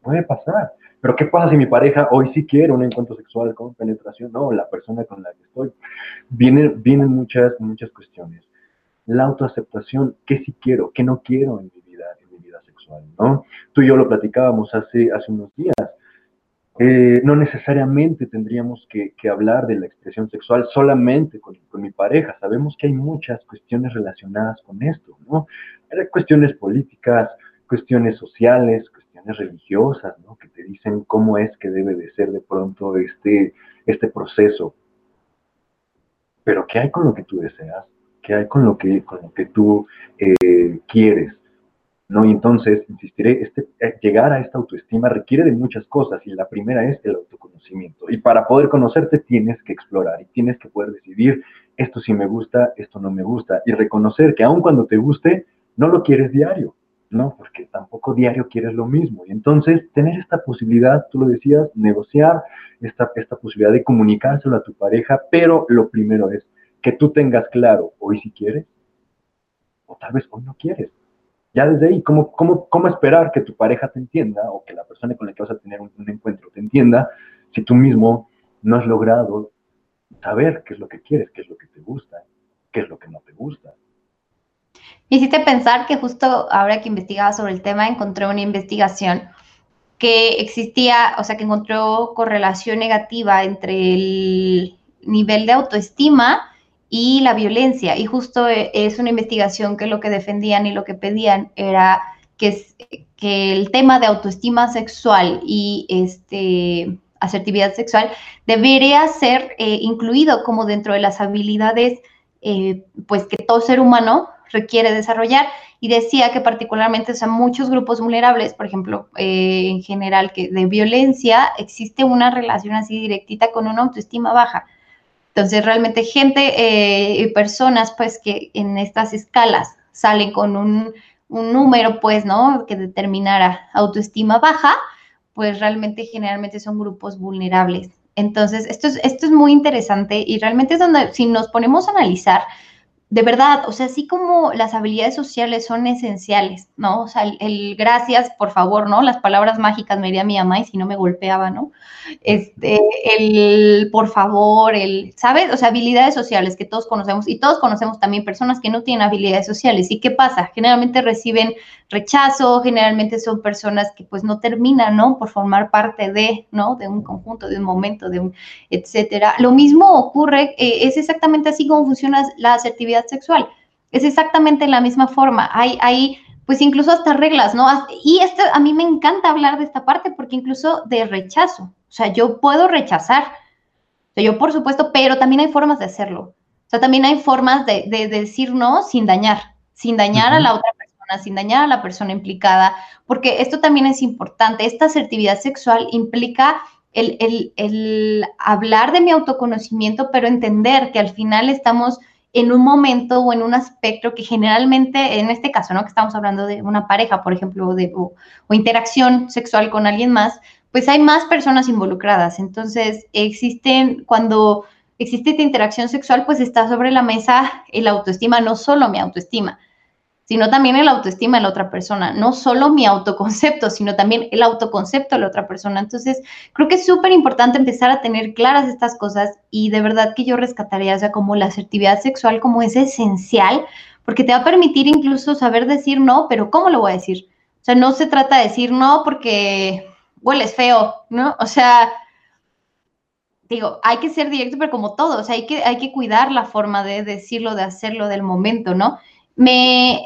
Puede pasar. Pero ¿qué pasa si mi pareja hoy sí quiere un encuentro sexual con penetración? No, la persona con la que estoy. Vienen, vienen muchas, muchas cuestiones. La autoaceptación, ¿qué sí quiero? ¿Qué no quiero en mi vida, en mi vida sexual? ¿no? Tú y yo lo platicábamos hace, hace unos días eh, no necesariamente tendríamos que, hablar de la expresión sexual solamente con, con, mi pareja. Sabemos que hay muchas cuestiones relacionadas con esto, ¿no? Hay cuestiones políticas, cuestiones sociales, cuestiones religiosas, ¿no? Que te dicen cómo es que debe de ser de pronto este, este proceso. Pero ¿qué hay con lo que tú deseas? ¿Qué hay con lo que, con lo que tú eh, quieres? ¿No? Y entonces, insistiré, este, eh, llegar a esta autoestima requiere de muchas cosas y la primera es el autoconocimiento. Y para poder conocerte tienes que explorar y tienes que poder decidir esto sí me gusta, esto no me gusta y reconocer que aun cuando te guste, no lo quieres diario, ¿no? Porque tampoco diario quieres lo mismo. Y entonces, tener esta posibilidad, tú lo decías, negociar esta, esta posibilidad de comunicárselo a tu pareja, pero lo primero es que tú tengas claro hoy si quieres o tal vez hoy no quieres ya desde ahí, ¿cómo, cómo, cómo esperar que tu pareja te entienda o que la persona con la que vas a tener un, un encuentro te entienda si tú mismo no has logrado saber qué es lo que quieres, qué es lo que te gusta, qué es lo que no te gusta? Me hiciste pensar que justo ahora que investigaba sobre el tema encontré una investigación que existía, o sea, que encontró correlación negativa entre el nivel de autoestima y la violencia. Y justo eh, es una investigación que lo que defendían y lo que pedían era que, que el tema de autoestima sexual y este, asertividad sexual debería ser eh, incluido como dentro de las habilidades eh, pues que todo ser humano requiere desarrollar y decía que particularmente o sea, muchos grupos vulnerables, por ejemplo, eh, en general que de violencia existe una relación así directita con una autoestima baja. Entonces, realmente gente y eh, personas, pues, que en estas escalas salen con un, un, número, pues, ¿no? Que determinara autoestima baja, pues realmente generalmente son grupos vulnerables. Entonces, esto es, esto es muy interesante y realmente es donde, si nos ponemos a analizar, de verdad, o sea, así como las habilidades sociales son esenciales, ¿no? O sea, el, gracias, por favor, ¿no? Las palabras mágicas me diría mi mamá y si no me golpeaba, ¿no? Este, el por favor, el, ¿sabes? O sea, habilidades sociales que todos conocemos y todos conocemos también personas que no tienen habilidades sociales. ¿Y qué pasa? Generalmente reciben rechazo, generalmente son personas que pues no terminan, ¿no? Por formar parte de, ¿no? De un conjunto, de un momento, de un, etcétera. Lo mismo ocurre, eh, es exactamente así como funciona la asertividad sexual. Es exactamente la misma forma. Hay, hay pues incluso hasta reglas, ¿no? Y esto, a mí me encanta hablar de esta parte porque incluso de rechazo. O sea, yo puedo rechazar. O sea, yo por supuesto, pero también hay formas de hacerlo. O sea, también hay formas de, decir no sin dañar, sin dañar a la otra persona, sin dañar a la persona implicada, porque esto también es importante. Esta asertividad sexual implica el, el, el hablar de mi autoconocimiento, pero entender que al final estamos en un momento o en un aspecto que generalmente, en este caso, ¿no? Que estamos hablando de una pareja, por ejemplo, de, o, interacción sexual con alguien más, pues hay más personas involucradas. Entonces, existen, cuando existe esta interacción sexual, pues está sobre la mesa el autoestima, no solo mi autoestima, sino también el autoestima de la otra persona, no solo mi autoconcepto, sino también el autoconcepto de la otra persona. Entonces, creo que es súper importante empezar a tener claras estas cosas y de verdad que yo rescataría, o sea, como la asertividad sexual como es esencial, porque te va a permitir incluso saber decir no, pero ¿cómo lo voy a decir? O sea, no se trata de decir no porque hueles feo, ¿no? O sea, digo, hay que ser directo, pero como todo, o sea, hay que, hay que cuidar la forma de decirlo, de hacerlo, del momento, ¿no? Me, eh,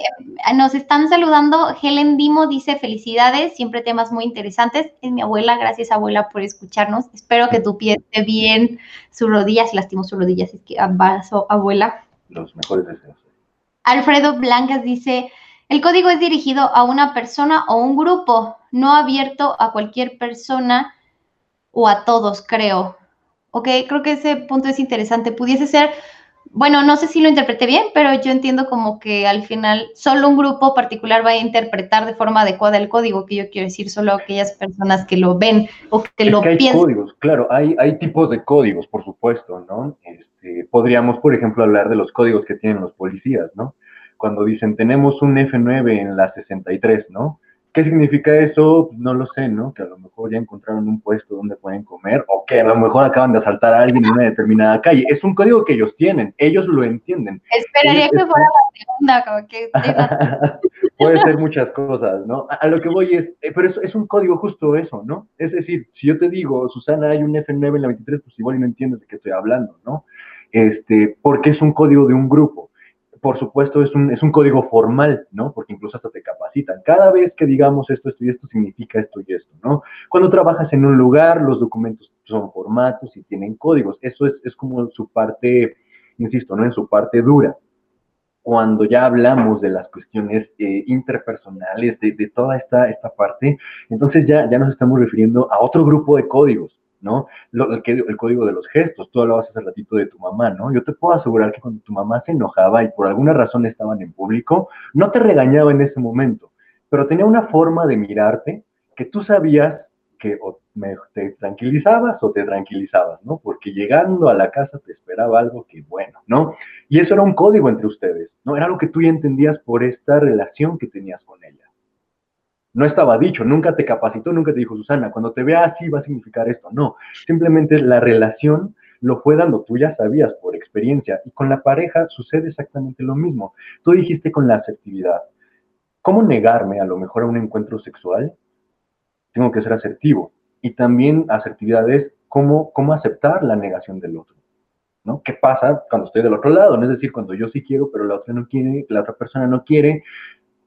nos están saludando. Helen Dimo dice felicidades, siempre temas muy interesantes. Es mi abuela, gracias abuela por escucharnos. Espero que tu pie esté bien, su rodilla, si lastimó su rodilla, es que abrazo abuela. Los mejores deseos. Alfredo Blancas dice, el código es dirigido a una persona o un grupo, no abierto a cualquier persona o a todos, creo. Ok, creo que ese punto es interesante. Pudiese ser bueno, no sé si lo interpreté bien, pero yo entiendo como que al final solo un grupo particular va a interpretar de forma adecuada el código, que yo quiero decir, solo aquellas personas que lo ven o que lo que hay códigos, claro, hay, hay tipos de códigos, por supuesto, ¿no? Este, podríamos, por ejemplo, hablar de los códigos que tienen los policías, ¿no? Cuando dicen, tenemos un F9 en la 63, ¿no? ¿Qué significa eso? No lo sé, ¿no? Que a lo mejor ya encontraron un puesto donde pueden comer o que a lo mejor acaban de asaltar a alguien en una determinada calle. Es un código que ellos tienen, ellos lo entienden. Esperaría que fuera la segunda, como que... Puede ser muchas cosas, ¿no? A, lo que voy es, eh, pero es, es, un código justo eso, ¿no? Es decir, si yo te digo, Susana, hay un F9 en la 23, pues igual y no entiendes de qué estoy hablando, ¿no? Este, porque es un código de un grupo por supuesto, es un, es un código formal, ¿no? Porque incluso hasta te Cada vez que digamos esto, esto y esto significa esto y esto, ¿no? Cuando trabajas en un lugar, los documentos son formatos y tienen códigos. Eso es, es como su parte, insisto, ¿no? En su parte dura. Cuando ya hablamos de las cuestiones eh, interpersonales, de, de, toda esta, esta parte, entonces ya, ya nos estamos refiriendo a otro grupo de códigos, ¿no? el, código de los gestos, tú hablabas hace ratito de tu mamá, ¿no? Yo te puedo asegurar que cuando tu mamá se enojaba y por alguna razón estaban en público, no te regañaba en ese momento, pero tenía una forma de mirarte que tú sabías que o te tranquilizabas o te tranquilizabas, ¿no? Porque llegando a la casa te esperaba algo que bueno, ¿no? Y eso era un código entre ustedes, ¿no? Era lo que tú ya entendías por esta relación que tenías con ella no estaba dicho, nunca te capacitó, nunca te dijo, Susana, cuando te vea así va a significar esto. No, simplemente la relación lo fue dando, tú ya sabías por experiencia. Y con la pareja sucede exactamente lo mismo. Tú dijiste con la asertividad. ¿Cómo negarme a lo mejor a un encuentro sexual? Tengo que ser asertivo. Y también asertividad es cómo, cómo aceptar la negación del otro. ¿no? ¿Qué pasa cuando estoy del otro lado? ¿no? Es decir, cuando yo sí quiero, pero la otra no quiere, la otra persona no quiere.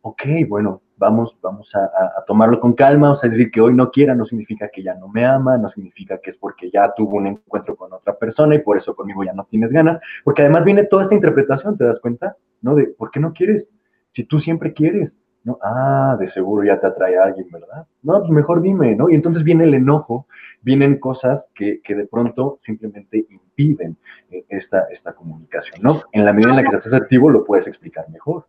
Ok, bueno, vamos, vamos a, tomarlo con calma, o sea, decir que hoy no quiera no significa que ya no me ama, no significa que es porque ya tuvo un encuentro con otra persona y por eso conmigo ya no tienes ganas, porque además viene toda esta interpretación, ¿te das cuenta? ¿No? De, ¿por qué no quieres? Si tú siempre quieres, ¿no? Ah, de seguro ya te atrae a alguien, ¿verdad? No, pues mejor dime, ¿no? Y entonces viene el enojo, vienen cosas que, que de pronto simplemente impiden eh, esta, esta comunicación, ¿no? En la medida en la que seas asertivo lo puedes explicar mejor.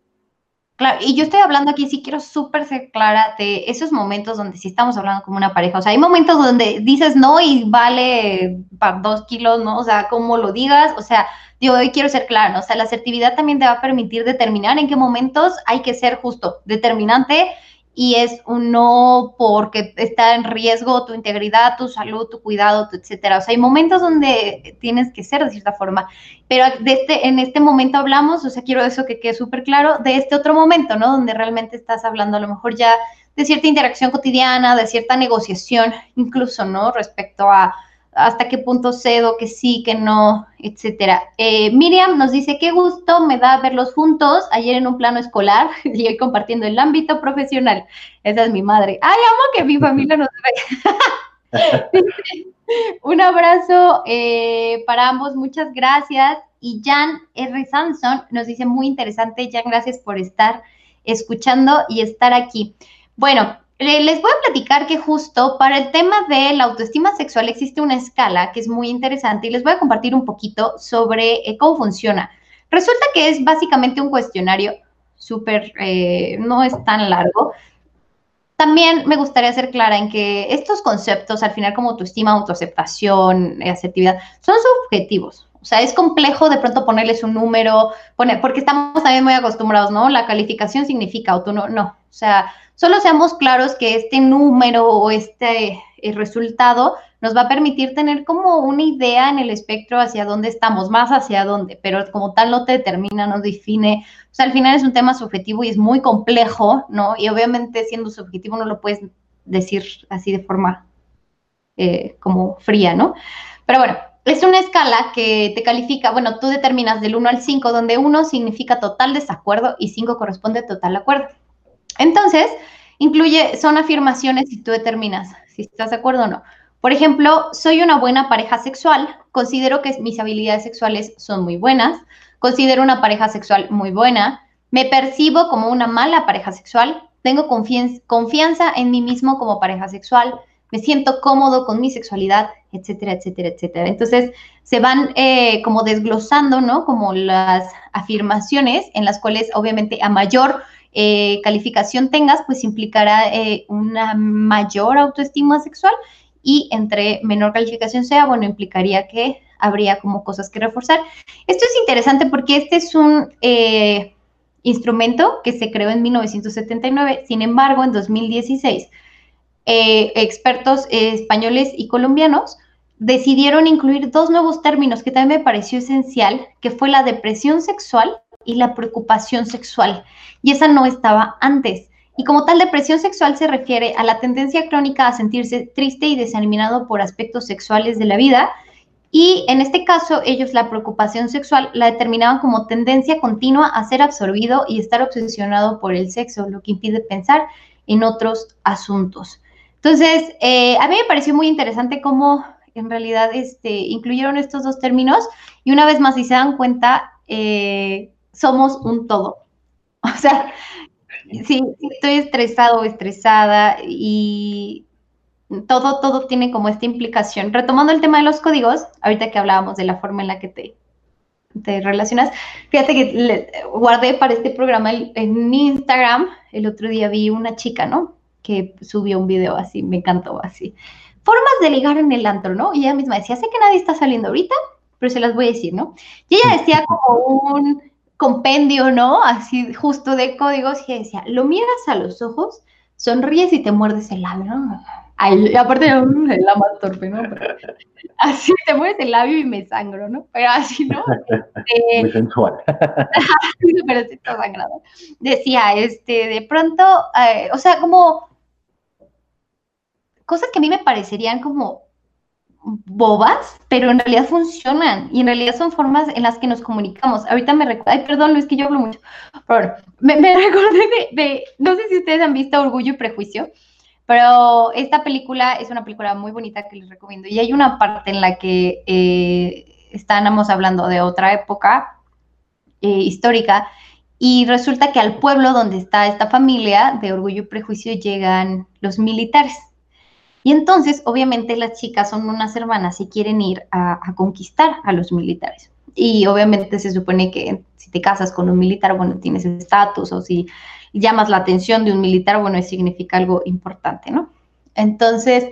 Claro, y yo estoy hablando aquí, sí quiero súper ser clara de esos momentos donde sí estamos hablando como una pareja. O sea, hay momentos donde dices no y vale para dos kilos, ¿no? O sea, como lo digas, o sea, yo hoy quiero ser clara, ¿no? O sea, la asertividad también te va a permitir determinar en qué momentos hay que ser justo, determinante y es un no porque está en riesgo tu integridad, tu salud, tu cuidado, etcétera. O sea, hay momentos donde tienes que ser de cierta forma, pero de este, en este momento hablamos, o sea, quiero eso que quede súper claro, de este otro momento, ¿no? Donde realmente estás hablando a lo mejor ya de cierta interacción cotidiana, de cierta negociación, incluso, ¿no? Respecto a hasta qué punto cedo, que sí, que no, etcétera. Eh, Miriam nos dice, qué gusto me da verlos juntos, ayer en un plano escolar y hoy compartiendo el ámbito profesional. Esa es mi madre. Ay, amo que mi familia nos ve. un abrazo eh, para ambos, muchas gracias. Y Jan R. Samson nos dice, muy interesante, Jan, gracias por estar escuchando y estar aquí. Bueno, les voy a platicar que justo para el tema de la autoestima sexual existe una escala que es muy interesante y les voy a compartir un poquito sobre eh, cómo funciona. Resulta que es básicamente un cuestionario súper, eh, no es tan largo. También me gustaría ser clara en que estos conceptos, al final como autoestima, autoaceptación, asertividad, son subjetivos. O sea, es complejo de pronto ponerles un número, poner, porque estamos también muy acostumbrados, ¿no? La calificación significa auto, no, no. O sea, Solo seamos claros que este número o este eh, resultado nos va a permitir tener como una idea en el espectro hacia dónde estamos, más hacia dónde, pero como tal no te determina, no define. O sea, al final es un tema subjetivo y es muy complejo, ¿no? Y obviamente siendo subjetivo no lo puedes decir así de forma eh, como fría, ¿no? Pero bueno, es una escala que te califica, bueno, tú determinas del 1 al 5, donde 1 significa total desacuerdo y 5 corresponde total acuerdo. Entonces, incluye, son afirmaciones y tú determinas si estás de acuerdo o no. Por ejemplo, soy una buena pareja sexual, considero que mis habilidades sexuales son muy buenas, considero una pareja sexual muy buena, me percibo como una mala pareja sexual, tengo confianza en mí mismo como pareja sexual, me siento cómodo con mi sexualidad, etcétera, etcétera, etcétera. Entonces, se van eh, como desglosando, ¿no? Como las afirmaciones en las cuales obviamente a mayor eh, calificación tengas, pues implicará eh, una mayor autoestima sexual y entre menor calificación sea, bueno, implicaría que habría como cosas que reforzar. Esto es interesante porque este es un eh, instrumento que se creó en 1979, sin embargo, en 2016, expertos españoles y colombianos decidieron incluir dos nuevos términos que también me pareció esencial, que fue la depresión sexual y la preocupación sexual. Y esa no estaba antes. Y como tal, depresión sexual se refiere a la tendencia crónica a sentirse triste y desanimado por aspectos sexuales de la vida. Y en este caso, ellos la preocupación sexual la determinaban como tendencia continua a ser absorbido y estar obsesionado por el sexo, lo que impide pensar en otros asuntos. Entonces, eh, a mí me pareció muy interesante cómo en realidad este, incluyeron estos dos términos y una vez más, si se dan cuenta, eh, somos un todo. O sea, sí, estoy estresado o estresada y todo, todo tiene como esta implicación. Retomando el tema de los códigos, ahorita que hablábamos de la forma en la que te, te relacionas, fíjate que guardé para este programa en Instagram, el otro día vi una chica, ¿no? Que subió un video así, me encantó así. Formas de ligar en el antro, ¿no? Y ella misma decía, sé que nadie está saliendo ahorita, pero se las voy a decir, ¿no? Y ella decía como un compendio, ¿no? Así justo de códigos y decía, lo miras a los ojos, sonríes y te muerdes el labio, ¿no? Ay, aparte la más torpe, ¿no? así te muerdes el labio y me sangro, ¿no? Pero así, ¿no? Eh, Muy sensual. pero sí está sangrado. Decía, este, de pronto, eh, o sea, como cosas que a mí me parecerían como bobas, pero en realidad funcionan y en realidad son formas en las que nos comunicamos. Ahorita me recuerdo, ay, perdón Luis, que yo hablo mucho, pero me, me recordé de, no sé si ustedes han visto Orgullo y Prejuicio, pero esta película es una película muy bonita que les recomiendo y hay una parte en la que eh, estábamos hablando de otra época eh, histórica y resulta que al pueblo donde está esta familia de Orgullo y Prejuicio llegan los militares y entonces, obviamente, las chicas son unas hermanas y quieren ir a, conquistar a los militares. Y obviamente se supone que si te casas con un militar, bueno, tienes estatus, o si llamas la atención de un militar, bueno, significa algo importante, ¿no? Entonces,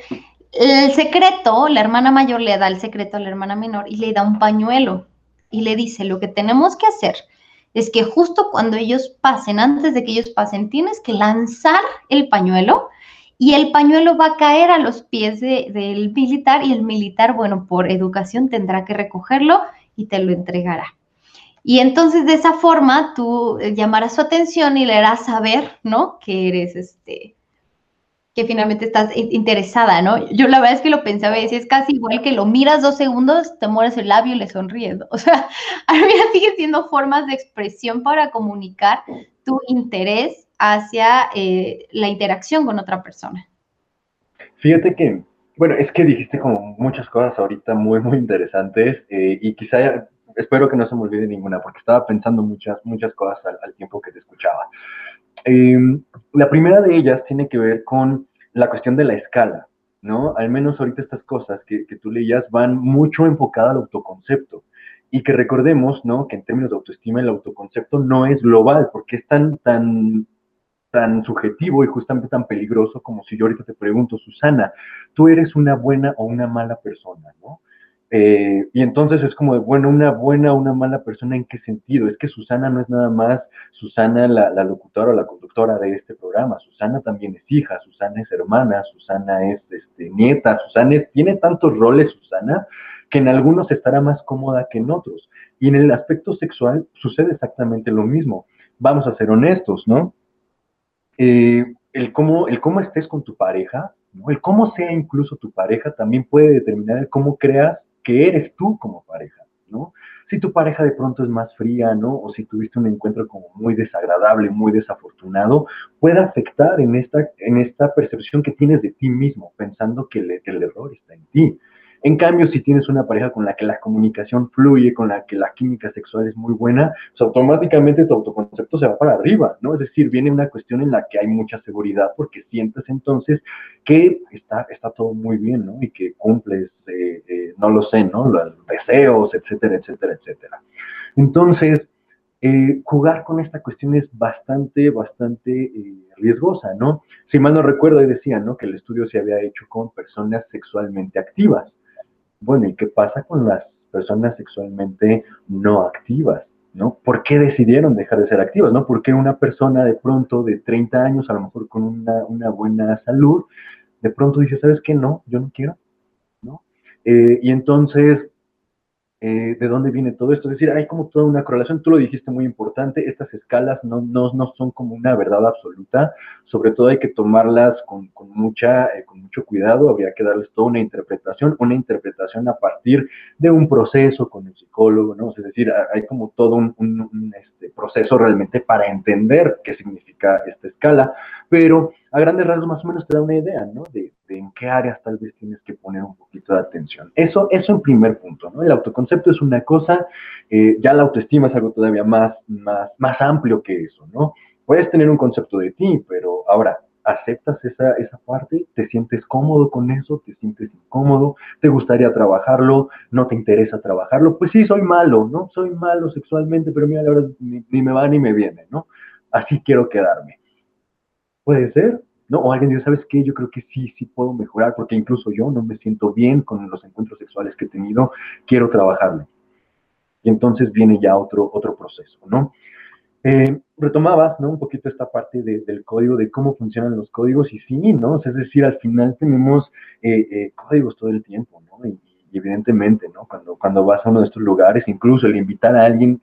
el secreto, la hermana mayor le da el secreto a la hermana menor y le da un pañuelo y le dice, lo que tenemos que hacer es que justo cuando ellos pasen, antes de que ellos pasen, tienes que lanzar el pañuelo y el pañuelo va a caer a los pies del militar y el militar, bueno, por educación tendrá que recogerlo y te lo entregará. Y entonces de esa forma tú eh, llamarás su atención y le harás saber, ¿no? Que eres este, que finalmente estás interesada, ¿no? Yo la verdad es que lo pensaba y decía, es casi igual que lo miras dos segundos, te mueres el labio y le sonríes. O sea, a mí sigue siendo formas de expresión para comunicar tu interés hacia eh, la interacción con otra persona. Fíjate que, bueno, es que dijiste como muchas cosas ahorita muy, muy interesantes eh, y quizá espero que no se me olvide ninguna porque estaba pensando muchas, muchas cosas al, tiempo que te escuchaba. Em, la primera de ellas tiene que ver con la cuestión de la escala, ¿no? Al menos ahorita estas cosas que, que tú leías van mucho enfocadas al autoconcepto y que recordemos, ¿no? Que en términos de autoestima el autoconcepto no es global porque es tan, tan, tan subjetivo y justamente tan peligroso como si yo ahorita te pregunto, Susana, ¿tú eres una buena o una mala persona, ¿no? Eh, y entonces es como, bueno, una buena o una mala persona, ¿en qué sentido? Es que Susana no es nada más Susana la, locutora o la conductora de este programa. Susana también es hija, Susana es hermana, Susana es este, nieta, Susana tiene tantos roles, Susana, que en algunos estará más cómoda que en otros. Y en el aspecto sexual sucede exactamente lo mismo. Vamos a ser honestos, ¿no? Eh, el, cómo, el cómo estés con tu pareja, el cómo sea incluso tu pareja, también puede determinar el cómo creas que eres tú como pareja, ¿no? Si tu pareja de pronto es más fría, ¿no? O si tuviste un encuentro como muy desagradable, muy desafortunado, puede afectar en esta, en esta percepción que tienes de ti mismo, pensando que, que el error está en ti. En cambio, si tienes una pareja con la que la comunicación fluye, con la que la química sexual es muy buena, pues automáticamente tu autoconcepto se va para arriba, ¿no? Es decir, viene una cuestión en la que hay mucha seguridad porque sientes entonces que está, está todo muy bien, ¿no? Y que cumples, eh, eh, no lo sé, ¿no? Los deseos, etcétera, etcétera, etcétera. Entonces, eh, jugar con esta cuestión es bastante, bastante riesgosa, ¿no? Si mal no recuerdo, ahí decía, ¿no? Que el estudio se había hecho con personas sexualmente activas. Bueno, ¿y qué pasa con las personas sexualmente no activas? ¿no? ¿Por qué decidieron dejar de ser activas? ¿no? ¿Por qué una persona de pronto de 30 años, a lo mejor con una, buena salud, de pronto dice, ¿sabes qué? No, yo no quiero, ¿no? Eh, y entonces eh, de dónde viene todo esto. Es decir, hay como toda una correlación, tú lo dijiste muy importante, estas escalas no, no, no son como una verdad absoluta, sobre todo hay que tomarlas con, con mucha, eh, con mucho cuidado, habría que darles toda una interpretación, una interpretación a partir de un proceso con el psicólogo, ¿no? Es decir, hay como todo un, un, este, proceso realmente para entender qué significa esta escala, pero a grandes rasgos más o menos te da una idea, ¿no? De, en qué áreas tal vez tienes que poner un poquito de atención. Eso, eso en primer punto, ¿no? El autoconcepto es una cosa, eh, ya la autoestima es algo todavía más, más, más amplio que eso, ¿no? Puedes tener un concepto de ti, pero ahora, aceptas esa, esa parte, te sientes cómodo con eso, te sientes incómodo, te gustaría trabajarlo, no te interesa trabajarlo, pues sí, soy malo, ¿no? Soy malo sexualmente, pero mira, la ni me va ni me viene, ¿no? Así quiero quedarme. Puede ser, ¿no? O alguien dice, ¿sabes qué? Yo creo que sí, sí puedo mejorar, porque incluso yo no me siento bien con los encuentros sexuales que he tenido, quiero trabajarlo. Y entonces viene ya otro, otro proceso, ¿no? Eh, retomabas, ¿no? Un poquito esta parte del código, de cómo funcionan los códigos, y sí, ¿no? es decir, al final tenemos eh, eh, códigos todo el tiempo, ¿no? Y, evidentemente, ¿no? Cuando, cuando vas a uno de estos lugares, incluso el invitar a alguien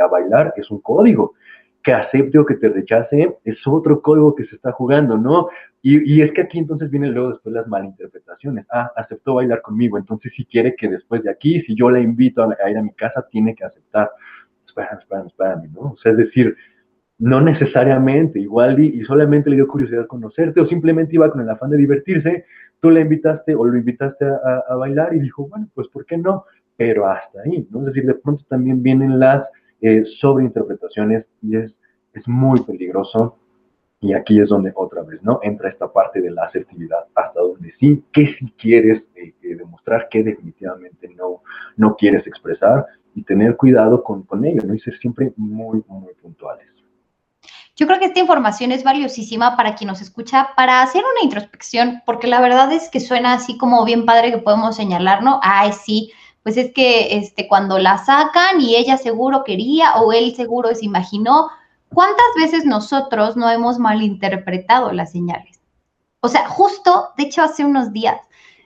a bailar es un código que acepte o que te rechace, es otro código que se está jugando, ¿no? Y, es que aquí entonces vienen luego después las malinterpretaciones. Ah, aceptó bailar conmigo, entonces si quiere que después de aquí, si yo la invito a, ir a mi casa, tiene que aceptar. Espérame, espérame, espérame, ¿no? O sea, es decir, no necesariamente, igual y, solamente le dio curiosidad conocerte o simplemente iba con el afán de divertirse, tú la invitaste o lo invitaste a, bailar y dijo, bueno, pues ¿por qué no? Pero hasta ahí, ¿no? Es decir, de pronto también vienen las eh, sobreinterpretaciones y es, es muy peligroso. Y aquí es donde otra vez, ¿no? Entra esta parte de la asertividad, hasta donde sí, que si quieres eh, eh, demostrar, que definitivamente no, no quieres expresar, y tener cuidado con, con ello, ¿no? Y ser siempre muy, muy puntuales. Yo creo que esta información es valiosísima para quien nos escucha para hacer una introspección, porque la verdad es que suena así como bien padre que podemos señalar, ¿no? Ay, sí, pues es que este, cuando la sacan y ella seguro quería o él seguro se imaginó, ¿cuántas veces nosotros no hemos malinterpretado las señales? O sea, justo, de hecho, hace unos días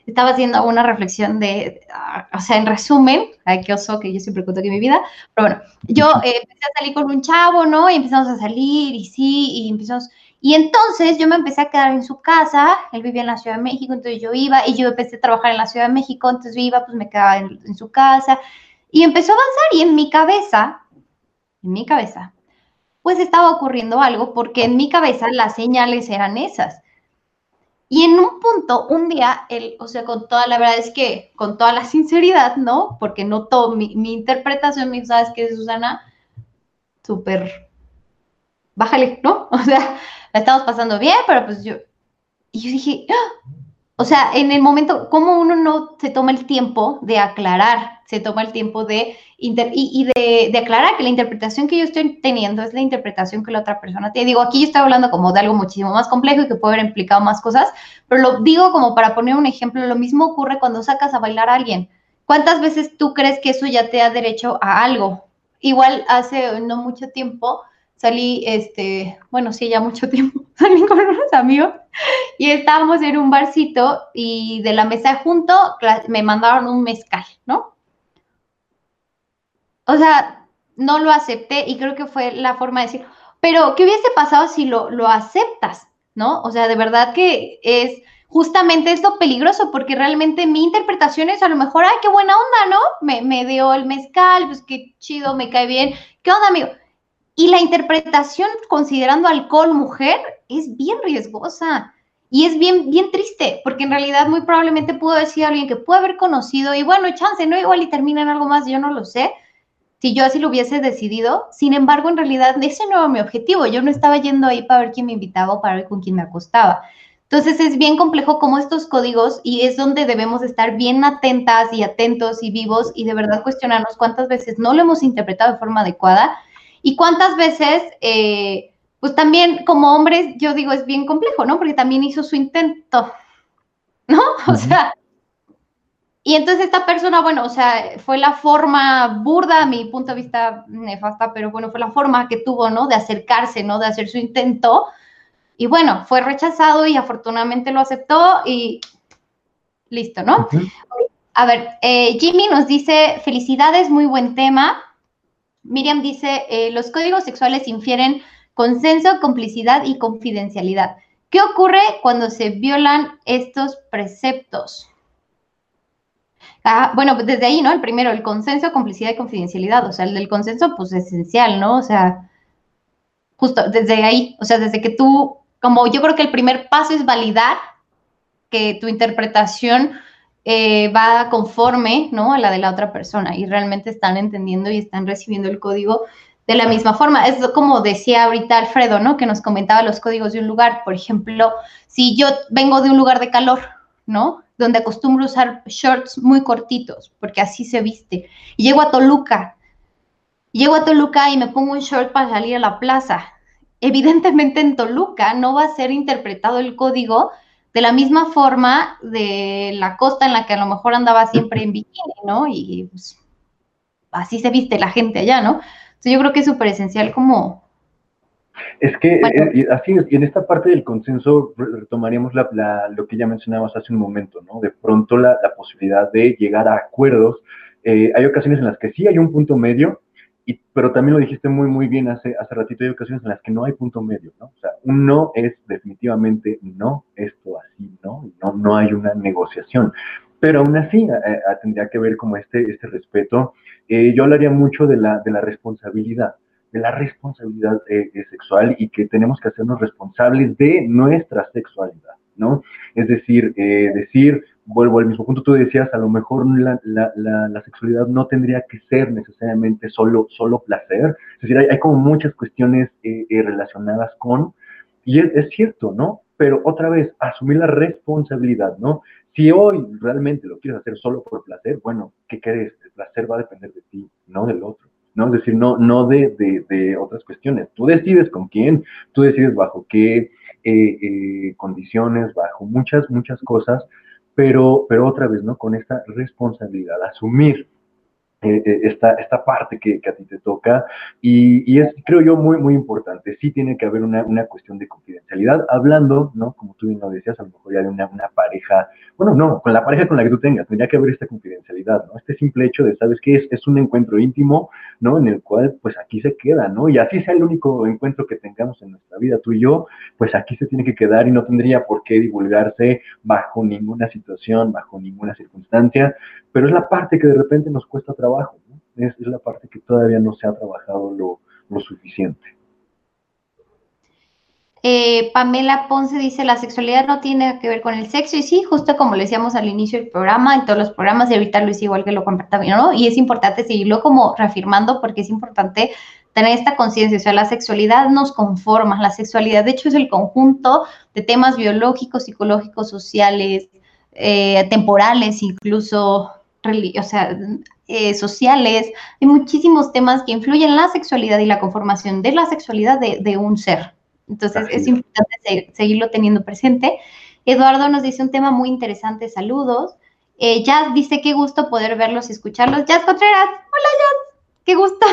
estaba haciendo una reflexión de, ah, o sea, en resumen, ay, qué oso que yo siempre cuento que mi vida, pero bueno, yo eh, empecé a salir con un chavo, ¿no? Y empezamos a salir y sí, y empezamos, y entonces yo me empecé a quedar en su casa, él vivía en la Ciudad de México, entonces yo iba, y yo empecé a trabajar en la Ciudad de México, entonces yo iba, pues me quedaba en, su casa, y empezó a avanzar, y en mi cabeza, en mi cabeza, pues estaba ocurriendo algo, porque en mi cabeza las señales eran esas y en un punto, un día, él, o sea, con toda la verdad es que, con toda la sinceridad, ¿no? Porque no todo, mi, mi interpretación, mi, ¿sabes qué, Susana? Súper, bájale, ¿no? O sea, la estamos pasando bien, pero pues yo, y yo dije, ¡Ah! o sea, en el momento, ¿cómo uno no se toma el tiempo de aclarar, se toma el tiempo de y, de, aclarar que la interpretación que yo estoy teniendo es la interpretación que la otra persona tiene. Digo, aquí yo estoy hablando como de algo muchísimo más complejo y que puede haber implicado más cosas, pero lo digo como para poner un ejemplo, lo mismo ocurre cuando sacas a bailar a alguien. ¿Cuántas veces tú crees que eso ya te da derecho a algo? Igual hace no mucho tiempo salí, este, bueno, sí, ya mucho tiempo, salí con unos amigos y estábamos en un barcito y de la mesa junto me mandaron un mezcal, ¿no? o sea, no lo acepté y creo que fue la forma de decir, pero ¿qué hubiese pasado si lo, lo aceptas? ¿No? O sea, de verdad que es justamente esto peligroso porque realmente mi interpretación es a lo mejor, ay, qué buena onda, ¿no? Me, me dio el mezcal, pues qué chido, me cae bien. ¿Qué onda, amigo? Y la interpretación considerando alcohol mujer es bien riesgosa y es bien, bien triste, porque en realidad muy probablemente pudo decir a alguien que puede haber conocido y bueno, chance, ¿no? Igual y termina en algo más, yo no lo sé, si yo así lo hubiese decidido. Sin embargo, en realidad ese no era mi objetivo. Yo no estaba yendo ahí para ver quién me invitaba o para ver con quién me acostaba. Entonces es bien complejo como estos códigos y es donde debemos estar bien atentas y atentos y vivos y de verdad cuestionarnos cuántas veces no lo hemos interpretado de forma adecuada y cuántas veces, eh, pues también como hombres, yo digo, es bien complejo, ¿no? Porque también hizo su intento, ¿no? O sea, y entonces esta persona, bueno, o sea, fue la forma burda, a mi punto de vista nefasta, pero bueno, fue la forma que tuvo, ¿no? De acercarse, ¿no? De hacer su intento. Y bueno, fue rechazado y afortunadamente lo aceptó y listo, ¿no? A ver, eh, Jimmy nos dice, felicidades, muy buen tema. Miriam dice, eh, los códigos sexuales infieren consenso, complicidad y confidencialidad. ¿Qué ocurre cuando se violan estos preceptos? Ah, bueno, pues desde ahí, ¿no? El primero, el consenso, complicidad y confidencialidad. O sea, el del consenso, pues esencial, ¿no? O sea, justo desde ahí, o sea, desde que tú, como yo creo que el primer paso es validar que tu interpretación eh, va conforme, ¿no? A la de la otra persona y realmente están entendiendo y están recibiendo el código de la misma forma. Es como decía ahorita Alfredo, ¿no? Que nos comentaba los códigos de un lugar. Por ejemplo, si yo vengo de un lugar de calor, ¿no? donde acostumbro usar shorts muy cortitos, porque así se viste. Y llego a Toluca, llego a Toluca y me pongo un short para salir a la plaza. Evidentemente en Toluca no va a ser interpretado el código de la misma forma de la costa en la que a lo mejor andaba siempre en bikini, ¿no? Y pues, así se viste la gente allá, ¿no? Entonces yo creo que es súper esencial como es que eh, así es, y en esta parte del consenso retomaríamos lo que ya mencionabas hace un momento, ¿no? De pronto la, posibilidad de llegar a acuerdos. Eh, hay ocasiones en las que sí hay un punto medio, y, pero también lo dijiste muy, muy bien hace, hace ratito, hay ocasiones en las que no hay punto medio, ¿no? O sea, un no es definitivamente no, esto así, ¿no? No, no hay una negociación. Pero aún así eh, tendría que ver como este, este respeto. yo hablaría mucho de la, de la responsabilidad de la responsabilidad eh, eh, sexual y que tenemos que hacernos responsables de nuestra sexualidad, ¿no? Es decir, eh, decir, vuelvo al mismo punto, tú decías, a lo mejor la, la, la, sexualidad no tendría que ser necesariamente solo, solo placer, es decir, hay, hay como muchas cuestiones relacionadas con, y es, es cierto, ¿no? Pero otra vez, asumir la responsabilidad, ¿no? Si hoy realmente lo quieres hacer solo por placer, bueno, ¿qué crees? El placer va a depender de ti, no del otro. ¿no? Es decir, no, no de, de, otras cuestiones. Tú decides con quién, tú decides bajo qué eh, eh, condiciones, bajo muchas, muchas cosas, pero, pero otra vez, ¿no? Con esta responsabilidad, asumir eh, eh, esta, esta parte que, a ti te toca y, es, creo yo, muy, muy importante. Sí tiene que haber una, una, cuestión de confidencialidad, hablando, ¿no? Como tú bien lo decías, a lo mejor ya de una, una, pareja, bueno, no, con la pareja con la que tú tengas, tendría que haber esta confidencialidad, ¿no? Este simple hecho de, ¿sabes qué? Es, es un encuentro íntimo, ¿no? En el cual, pues aquí se queda, ¿no? Y así sea el único encuentro que tengamos en nuestra vida, tú y yo, pues aquí se tiene que quedar y no tendría por qué divulgarse bajo ninguna situación, bajo ninguna circunstancia, pero es la parte que de repente nos cuesta es, la parte que todavía no se ha trabajado lo, suficiente. Eh, Pamela Ponce dice, la sexualidad no tiene que ver con el sexo, y sí, justo como le decíamos al inicio del programa, en todos los programas, y ahorita lo hice igual que lo compartí, ¿no? Y es importante seguirlo como reafirmando porque es importante tener esta conciencia, o sea, la sexualidad nos conforma, la sexualidad de hecho es el conjunto de temas biológicos, psicológicos, sociales, eh, temporales, incluso o sea, eh, sociales, hay muchísimos temas que influyen en la sexualidad y la conformación de la sexualidad de, un ser. Entonces es importante seguirlo teniendo presente. Eduardo nos dice un tema muy interesante, saludos. Eh, Jazz dice, qué gusto poder verlos y escucharlos. Jazz Contreras, hola Jazz, qué gusto.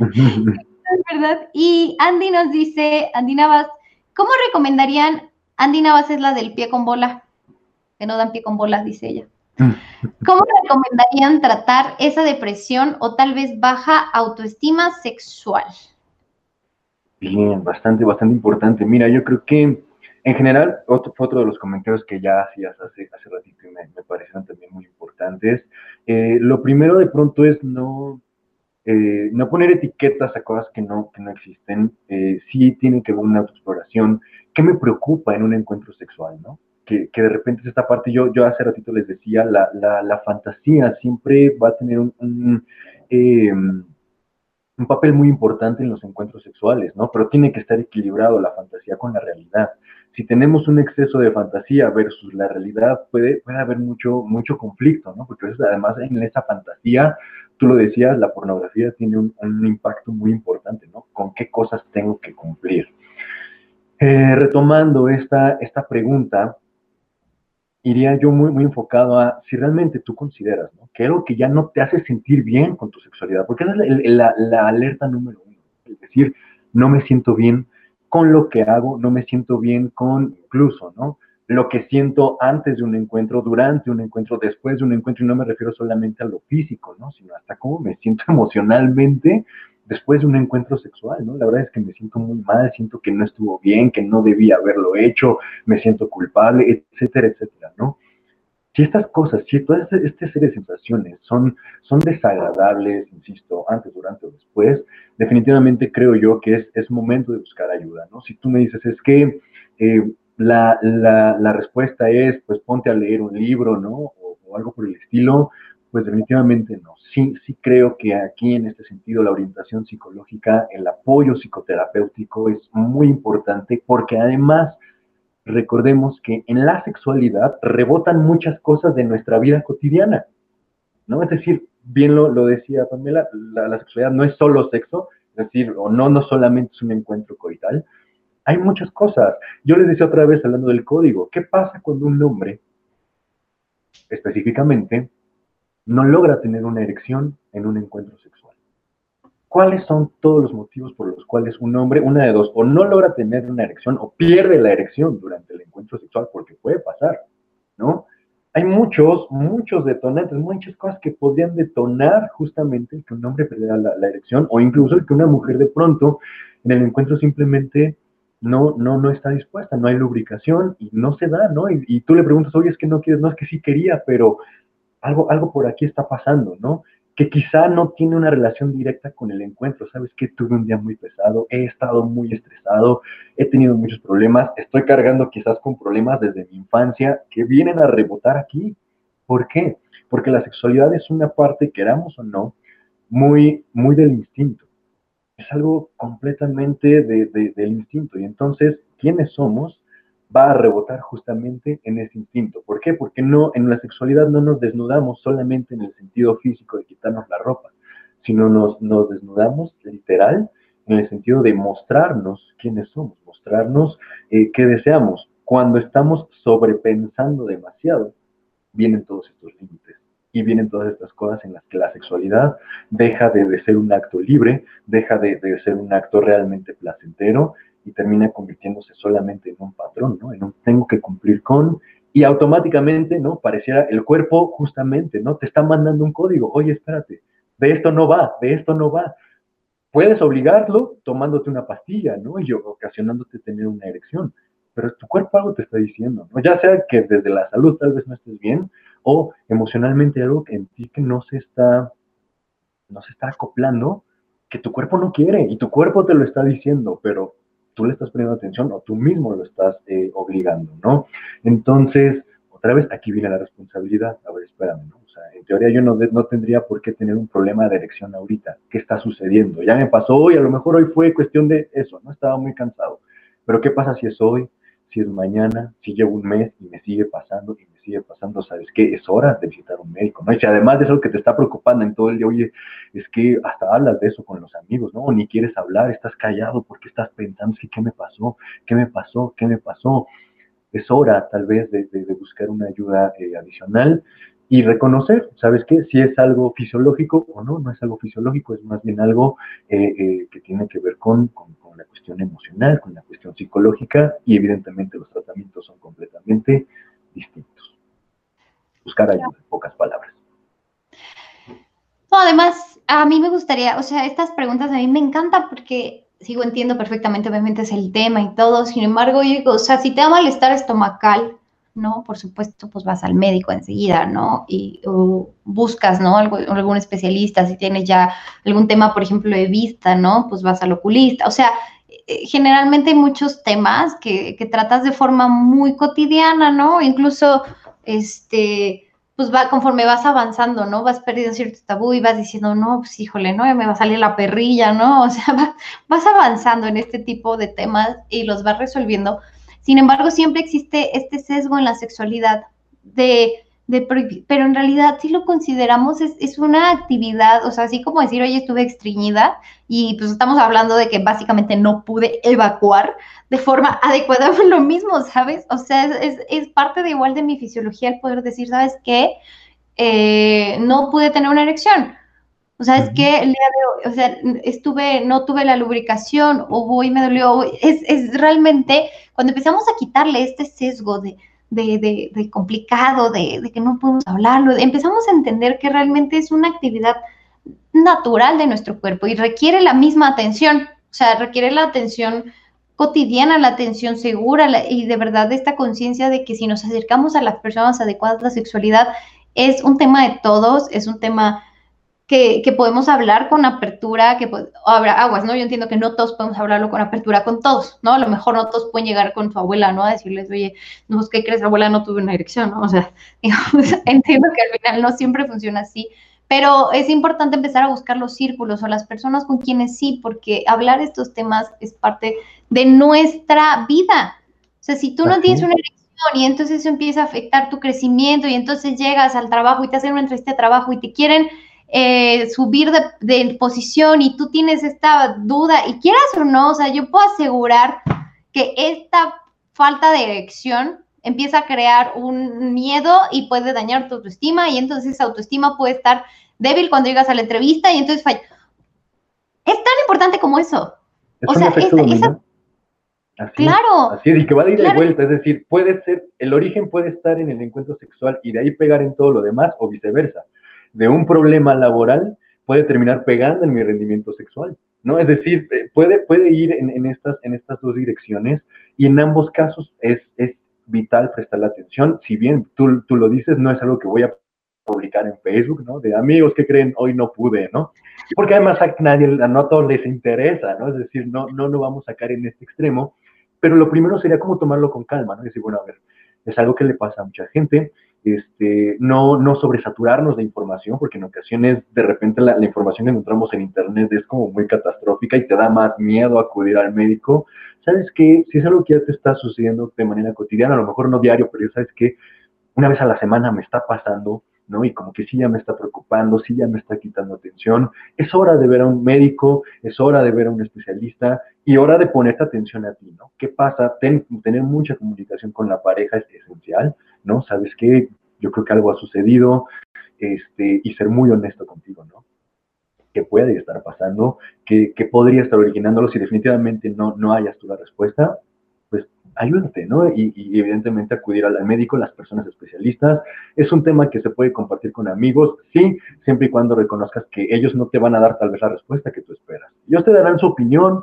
¿verdad? Y Andy nos dice, Andy Navas, ¿cómo recomendarían? Andy Navas es la del pie con bola, que no dan pie con bolas, dice ella. ¿Cómo recomendarían tratar esa depresión o tal vez baja autoestima sexual? Bien, bastante, bastante importante. Mira, yo creo que en general, otro, otro de los comentarios que ya hacías hace, hace ratito y me, me parecieron también muy importantes. Eh, lo primero de pronto es no, eh, no poner etiquetas a cosas que no, que no existen. Eh, sí tiene que ver una autoexploración. ¿Qué me preocupa en un encuentro sexual, no? Que, de repente es esta parte, yo, hace ratito les decía, la, la, fantasía siempre va a tener un, em, un, papel muy importante en los encuentros sexuales, ¿no? Pero tiene que estar equilibrado la fantasía con la realidad. Si tenemos un exceso de fantasía versus la realidad, puede, puede haber mucho, mucho conflicto, ¿no? Porque además en esa fantasía, tú lo decías, la pornografía tiene un, un impacto muy importante, ¿no? Con qué cosas tengo que cumplir. Eh, retomando esta, esta pregunta, iría yo muy, muy enfocado a si realmente tú consideras que algo que ya no te hace sentir bien con tu sexualidad, porque es la, la, alerta número uno, es decir, no me siento bien con lo que hago, no me siento bien con incluso, ¿no? Lo que siento antes de un encuentro, durante un encuentro, después de un encuentro, y no me refiero solamente a lo físico, ¿no? Sino hasta cómo me siento emocionalmente después de un encuentro sexual, ¿no? La verdad es que me siento muy mal, siento que no estuvo bien, que no debía haberlo hecho, me siento culpable, etcétera, etcétera, ¿no? Si estas cosas, si todas estas este serie de sensaciones son, son desagradables, insisto, antes, durante o después, definitivamente creo yo que es, es momento de buscar ayuda, ¿no? Si tú me dices, es que eh, la, la, la, respuesta es, pues ponte a leer un libro, ¿no? O, o algo por el estilo, pues definitivamente no. Sí, sí creo que aquí en este sentido la orientación psicológica, el apoyo psicoterapéutico es muy importante porque además recordemos que en la sexualidad rebotan muchas cosas de nuestra vida cotidiana, ¿no? Es decir, bien lo, decía Pamela, la, sexualidad no es solo sexo, es decir, o no, no solamente es un encuentro coital, hay muchas cosas. Yo les decía otra vez hablando del código, ¿qué pasa cuando un hombre específicamente no logra tener una erección en un encuentro sexual. ¿Cuáles son todos los motivos por los cuales un hombre, una de dos, o no logra tener una erección o pierde la erección durante el encuentro sexual? Porque puede pasar, ¿no? Hay muchos, muchos detonantes, muchas cosas que podrían detonar justamente que un hombre perdiera la, erección o incluso que una mujer de pronto en el encuentro simplemente no, no, no está dispuesta, no hay lubricación y no se da, ¿no? Y, y, tú le preguntas, oye, es que no quieres, no, es que sí quería, pero algo, algo por aquí está pasando, ¿no? Que quizá no tiene una relación directa con el encuentro. Sabes que tuve un día muy pesado, he estado muy estresado, he tenido muchos problemas, estoy cargando quizás con problemas desde mi infancia que vienen a rebotar aquí. ¿Por qué? Porque la sexualidad es una parte, queramos o no, muy, muy del instinto. Es algo completamente del instinto. Y entonces, ¿quiénes somos? Va a rebotar justamente en ese instinto. ¿Por qué? Porque no, en la sexualidad no nos desnudamos solamente en el sentido físico de quitarnos la ropa, sino nos, nos desnudamos literal en el sentido de mostrarnos quiénes somos, mostrarnos eh, qué deseamos. Cuando estamos sobrepensando demasiado, vienen todos estos límites y vienen todas estas cosas en las que la sexualidad deja de, ser un acto libre, deja de, de, ser un acto realmente placentero y termina convirtiéndose solamente en un patrón, ¿no? En un tengo que cumplir con y automáticamente, ¿no? Pareciera el cuerpo justamente, ¿no? Te está mandando un código, oye, espérate, de esto no va, de esto no va. Puedes obligarlo tomándote una pastilla, ¿no? Y ocasionándote tener una erección, pero tu cuerpo algo te está diciendo, ¿no? Ya sea que desde la salud tal vez no estés bien o emocionalmente algo en ti que no se está, no se está acoplando, que tu cuerpo no quiere y tu cuerpo te lo está diciendo, pero tú le estás poniendo atención o tú mismo lo estás eh, obligando, ¿no? Entonces, otra vez, aquí viene la responsabilidad. A ver, espérame, ¿no? O sea, en teoría yo no, no tendría por qué tener un problema de erección ahorita. ¿Qué está sucediendo? Ya me pasó hoy, a lo mejor hoy fue cuestión de eso, ¿no? Estaba muy cansado. Pero ¿qué pasa si es hoy? Si es mañana, si llevo un mes y me sigue pasando y sigue pasando, ¿sabes qué? Es hora de visitar un médico, ¿no? Y si además de eso que te está preocupando en todo el día, oye, es que hasta hablas de eso con los amigos, ¿no? Ni quieres hablar, estás callado porque estás pensando, ¿qué me pasó? ¿Qué me pasó? ¿Qué me pasó? Es hora tal vez de, buscar una ayuda eh, adicional y reconocer, ¿sabes qué? Si es algo fisiológico o no, no es algo fisiológico, es más bien algo eh, eh, que tiene que ver con, con, la cuestión emocional, con la cuestión psicológica y evidentemente los tratamientos son completamente distintos buscar ayuda, en pocas palabras. No, además, a mí me gustaría, o sea, estas preguntas a mí me encantan porque sigo entiendo perfectamente, obviamente es el tema y todo, sin embargo, yo o sea, si te da malestar estomacal, ¿no? Por supuesto, pues vas al médico enseguida, ¿no? Y buscas, ¿no? Algún especialista, si tienes ya algún tema, por ejemplo, de vista, ¿no? Pues vas al oculista, o sea, eh, generalmente hay muchos temas que, que tratas de forma muy cotidiana, ¿no? Incluso este, pues va, conforme vas avanzando, ¿no? Vas perdiendo cierto tabú y vas diciendo, no, pues híjole, ¿no? me va a salir la perrilla, ¿no? O sea, vas avanzando en este tipo de temas y los vas resolviendo. Sin embargo, siempre existe este sesgo en la sexualidad de pero en realidad si lo consideramos, es, una actividad, o sea, así como decir, oye, estuve estreñida y pues estamos hablando de que básicamente no pude evacuar de forma adecuada, lo mismo, ¿sabes? O sea, es, parte de igual de mi fisiología el poder decir, ¿sabes qué? Eh, no pude tener una erección. O sea, es que el día de hoy, o sea, estuve, no tuve la lubricación, o voy, me dolió. Es, es realmente cuando empezamos a quitarle este sesgo de, de, complicado, de, que no podemos hablarlo. Empezamos a entender que realmente es una actividad natural de nuestro cuerpo y requiere la misma atención, o sea, requiere la atención cotidiana, la atención segura y de verdad esta conciencia de que si nos acercamos a las personas adecuadas, la sexualidad es un tema de todos, es un tema que, podemos hablar con apertura, que habrá aguas, ¿no? Yo entiendo que no todos podemos hablarlo con apertura con todos, ¿no? A lo mejor no todos pueden llegar con su abuela, ¿no? A decirles, oye, no, ¿qué crees? Abuela no tuve una erección, ¿no? O sea, entiendo que al final no siempre funciona así, pero es importante empezar a buscar los círculos o las personas con quienes sí, porque hablar estos temas es parte de nuestra vida. O sea, si tú no tienes una erección y entonces eso empieza a afectar tu crecimiento y entonces llegas al trabajo y te hacen una entrevista de trabajo y te quieren eh, subir de, posición y tú tienes esta duda y quieras o no, o sea, yo puedo asegurar que esta falta de erección empieza a crear un miedo y puede dañar tu autoestima y entonces esa autoestima puede estar débil cuando llegas a la entrevista y entonces falla. Es tan importante como eso. o sea, esa, claro. Así es, y que va de ida y vuelta, es decir, puede ser, el origen puede estar en el encuentro sexual y de ahí pegar en todo lo demás o viceversa de un problema laboral puede terminar pegando en mi rendimiento sexual, ¿no? Es decir, eh, puede, puede ir en, estas, en estas dos direcciones y en ambos casos es, es vital prestar la atención. Si bien tú, tú lo dices, no es algo que voy a publicar en Facebook, ¿no? De amigos que creen, hoy no pude, ¿no? Porque además a nadie, no a todos les interesa, ¿no? Es decir, no, no, no vamos a caer en este extremo, pero lo primero sería como tomarlo con calma, ¿no? Decir, bueno, a ver, es algo que le pasa a mucha gente, este, no, no sobresaturarnos de información, porque en ocasiones de repente la, información que encontramos en Internet es como muy catastrófica y te da más miedo acudir al médico. ¿Sabes qué? Si es algo que ya te está sucediendo de manera cotidiana, a lo mejor no diario, pero ya sabes que una vez a la semana me está pasando, ¿no? Y como que sí ya me está preocupando, sí ya me está quitando atención. Es hora de ver a un médico, es hora de ver a un especialista y hora de ponerte atención a ti, ¿no? ¿Qué pasa? tener mucha comunicación con la pareja es esencial, ¿no? ¿Sabes qué? Yo creo que algo ha sucedido, este, y ser muy honesto contigo, ¿no? ¿Qué puede estar pasando? ¿Qué, podría estar originándolo si definitivamente no, no hayas tú la respuesta? ayúdate, ¿no? Y, evidentemente acudir al médico, las personas especialistas. Es un tema que se puede compartir con amigos, sí, siempre y cuando reconozcas que ellos no te van a dar tal vez la respuesta que tú esperas. Ellos te darán su opinión,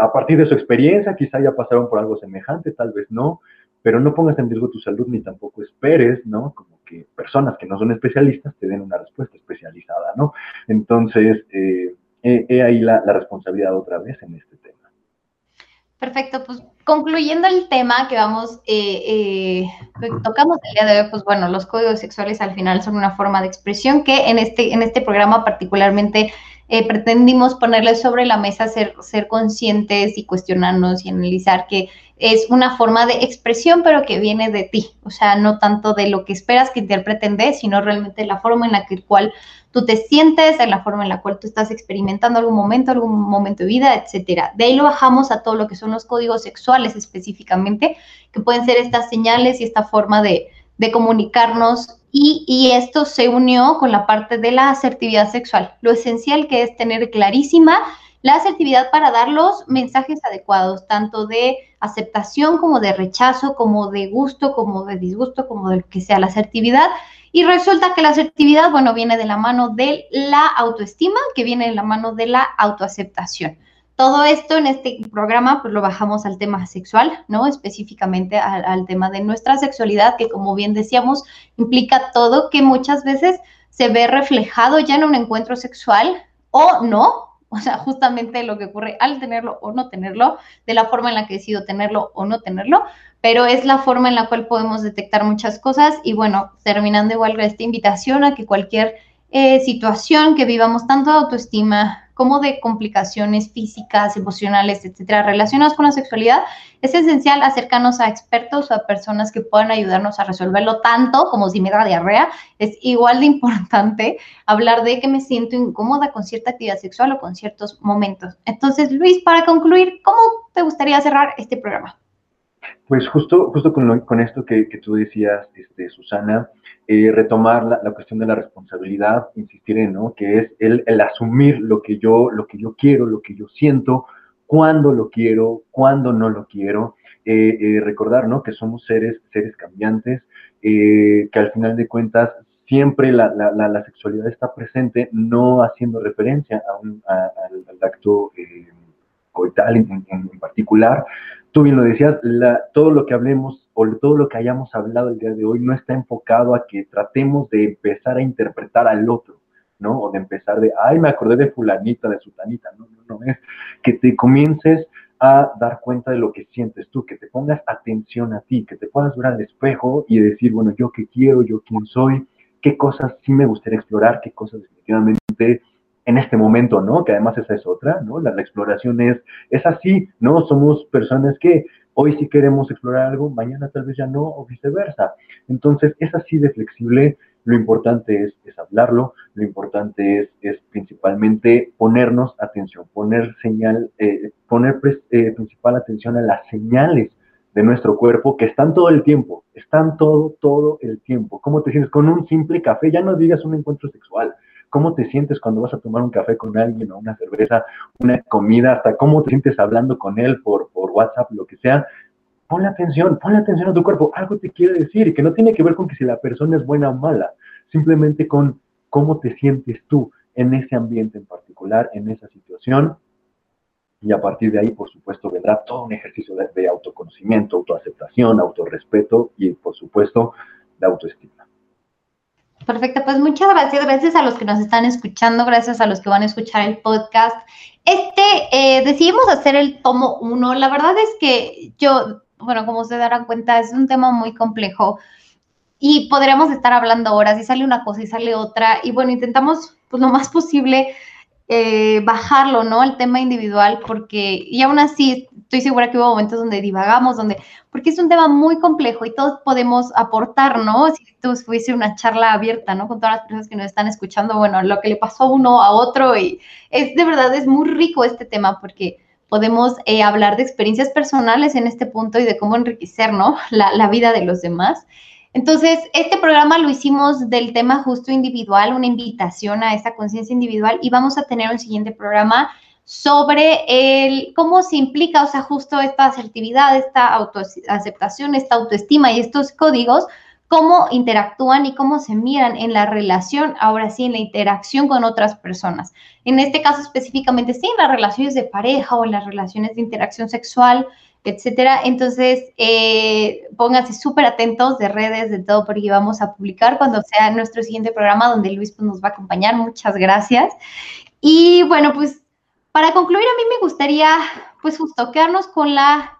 a partir de su experiencia, quizá ya pasaron por algo semejante, tal vez no, pero no pongas en riesgo tu salud ni tampoco esperes, ¿no? Como que personas que no son especialistas te den una respuesta especializada, ¿no? Entonces, eh, he, ahí la responsabilidad otra vez en este tema. Perfecto, pues concluyendo el tema que vamos, eh, eh, tocamos el día de hoy, pues bueno, los códigos sexuales al final son una forma de expresión que en este, en este programa particularmente eh, pretendimos ponerles sobre la mesa, ser, ser conscientes y cuestionarnos y analizar que es una forma de expresión, pero que viene de ti, o sea, no tanto de lo que esperas que interpreten de, sino realmente la forma en la que, cual tú te sientes, en la forma en la cual tú estás experimentando algún momento, algún momento de vida, etcétera. De ahí lo bajamos a todo lo que son los códigos sexuales específicamente, que pueden ser estas señales y esta forma de, de comunicarnos y, y, esto se unió con la parte de la asertividad sexual. Lo esencial que es tener clarísima la asertividad para dar los mensajes adecuados, tanto de aceptación como de rechazo, como de gusto, como de disgusto, como de lo que sea la asertividad. Y resulta que la asertividad, bueno, viene de la mano de la autoestima, que viene de la mano de la autoaceptación. Todo esto en este programa, pues lo bajamos al tema sexual, ¿no? Específicamente al, tema de nuestra sexualidad, que como bien decíamos, implica todo que muchas veces se ve reflejado ya en un encuentro sexual o no, o sea, justamente lo que ocurre al tenerlo o no tenerlo, de la forma en la que decido tenerlo o no tenerlo, pero es la forma en la cual podemos detectar muchas cosas y bueno, terminando igual esta invitación a que cualquier eh, situación que vivamos tanto autoestima como de complicaciones físicas, emocionales, etcétera, relacionadas con la sexualidad, es esencial acercarnos a expertos o a personas que puedan ayudarnos a resolverlo tanto como si me da diarrea. Es igual de importante hablar de que me siento incómoda con cierta actividad sexual o con ciertos momentos. Entonces, Luis, para concluir, ¿cómo te gustaría cerrar este programa? Pues justo, justo con, con esto que, tú decías, este, Susana, eh, retomar la, cuestión de la responsabilidad, insistir en, ¿no? Que es el, asumir lo que, yo, lo que yo quiero, lo que yo siento, cuándo lo quiero, cuándo no lo quiero. Eh, eh, recordar, ¿no? Que somos seres, seres cambiantes, que al final de cuentas siempre la, sexualidad está presente, no haciendo referencia a un, al, acto coital en particular, tú bien lo decías, todo lo que hablemos o todo lo que hayamos hablado el día de hoy no está enfocado a que tratemos de empezar a interpretar al otro, ¿no? O de empezar de, ay, me acordé de fulanita, de sutanita, no, no, no, es que te comiences a dar cuenta de lo que sientes tú, que te pongas atención a ti, que te puedas ver al espejo y decir, bueno, yo qué quiero, yo quién soy, qué cosas sí me gustaría explorar, qué cosas definitivamente en este momento, ¿no? Que además esa es otra, ¿no? La, exploración es, es así, ¿no? Somos personas que hoy sí queremos explorar algo, mañana tal vez ya no, o viceversa. Entonces, es así de flexible. Lo importante es, es hablarlo, lo importante es, es, principalmente ponernos atención, poner señal, eh, poner eh, principal atención a las señales de nuestro cuerpo que están todo el tiempo, están todo, todo el tiempo. ¿Cómo te sientes con un simple café? Ya no digas un encuentro sexual, cómo te sientes cuando vas a tomar un café con alguien o una cerveza, una comida, hasta cómo te sientes hablando con él por, WhatsApp, lo que sea. Ponle atención, ponle atención a tu cuerpo. Algo te quiere decir que no tiene que ver con que si la persona es buena o mala, simplemente con cómo te sientes tú en ese ambiente en particular, en esa situación. Y a partir de ahí, por supuesto, vendrá todo un ejercicio de, de autoconocimiento, autoaceptación, autorrespeto y, por supuesto, de autoestima. Perfecto, pues muchas gracias, gracias a los que nos están escuchando, gracias a los que van a escuchar el podcast. Este, eh, decidimos hacer el tomo uno. La verdad es que yo, bueno, como se darán cuenta, es un tema muy complejo y podríamos estar hablando horas y sale una cosa y sale otra. Y bueno, intentamos pues lo más posible eh, bajarlo, ¿no? El tema individual, porque y aún así estoy segura que hubo momentos donde divagamos, donde, porque es un tema muy complejo y todos podemos aportar, ¿no? Si tú fuese una charla abierta, ¿no? Con todas las personas que nos están escuchando, bueno, lo que le pasó a uno a otro y es de verdad, es muy rico este tema porque podemos eh, hablar de experiencias personales en este punto y de cómo enriquecer, ¿no? La, la vida de los demás. Entonces, este programa lo hicimos del tema justo individual, una invitación a esa conciencia individual y vamos a tener un siguiente programa sobre el cómo se implica, o sea, justo esta asertividad, esta autoaceptación, esta autoestima y estos códigos, cómo interactúan y cómo se miran en la relación, ahora sí, en la interacción con otras personas. En este caso específicamente, sí, en las relaciones de pareja o en las relaciones de interacción sexual, etcétera. Entonces, eh, pónganse súper atentos de redes, de todo, porque vamos a publicar cuando sea nuestro siguiente programa donde Luis pues, nos va a acompañar. Muchas gracias. Y bueno, pues para concluir, a mí me gustaría, pues justo, quedarnos con la,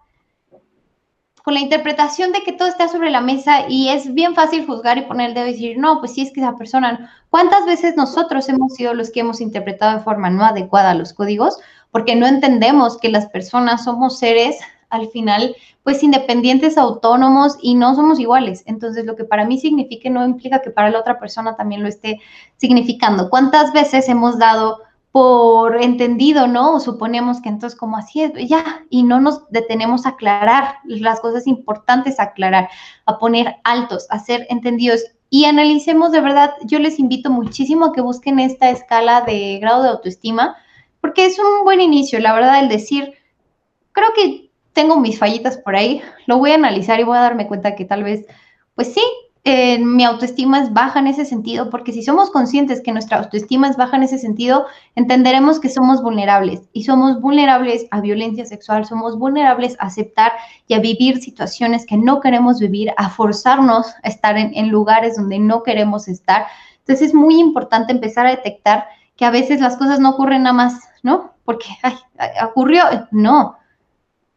con la interpretación de que todo está sobre la mesa y es bien fácil juzgar y poner el dedo y decir, no, pues sí es que esa persona, ¿cuántas veces nosotros hemos sido los que hemos interpretado de forma no adecuada los códigos? Porque no entendemos que las personas somos seres al final, pues independientes, autónomos y no somos iguales. Entonces, lo que para mí signifique no implica que para la otra persona también lo esté significando. ¿Cuántas veces hemos dado por entendido, ¿no? Suponemos que entonces como así es, ya, y no nos detenemos a aclarar las cosas importantes a aclarar, a poner altos, a ser entendidos y analicemos de verdad, yo les invito muchísimo a que busquen esta escala de grado de autoestima, porque es un buen inicio, la verdad, el decir, creo que tengo mis fallitas por ahí, lo voy a analizar y voy a darme cuenta que tal vez, pues sí, eh, mi autoestima es baja en ese sentido, porque si somos conscientes que nuestra autoestima es baja en ese sentido, entenderemos que somos vulnerables y somos vulnerables a violencia sexual, somos vulnerables a aceptar y a vivir situaciones que no queremos vivir, a forzarnos a estar en, en lugares donde no queremos estar. Entonces es muy importante empezar a detectar que a veces las cosas no ocurren nada más, ¿no? Porque ay, ocurrió, no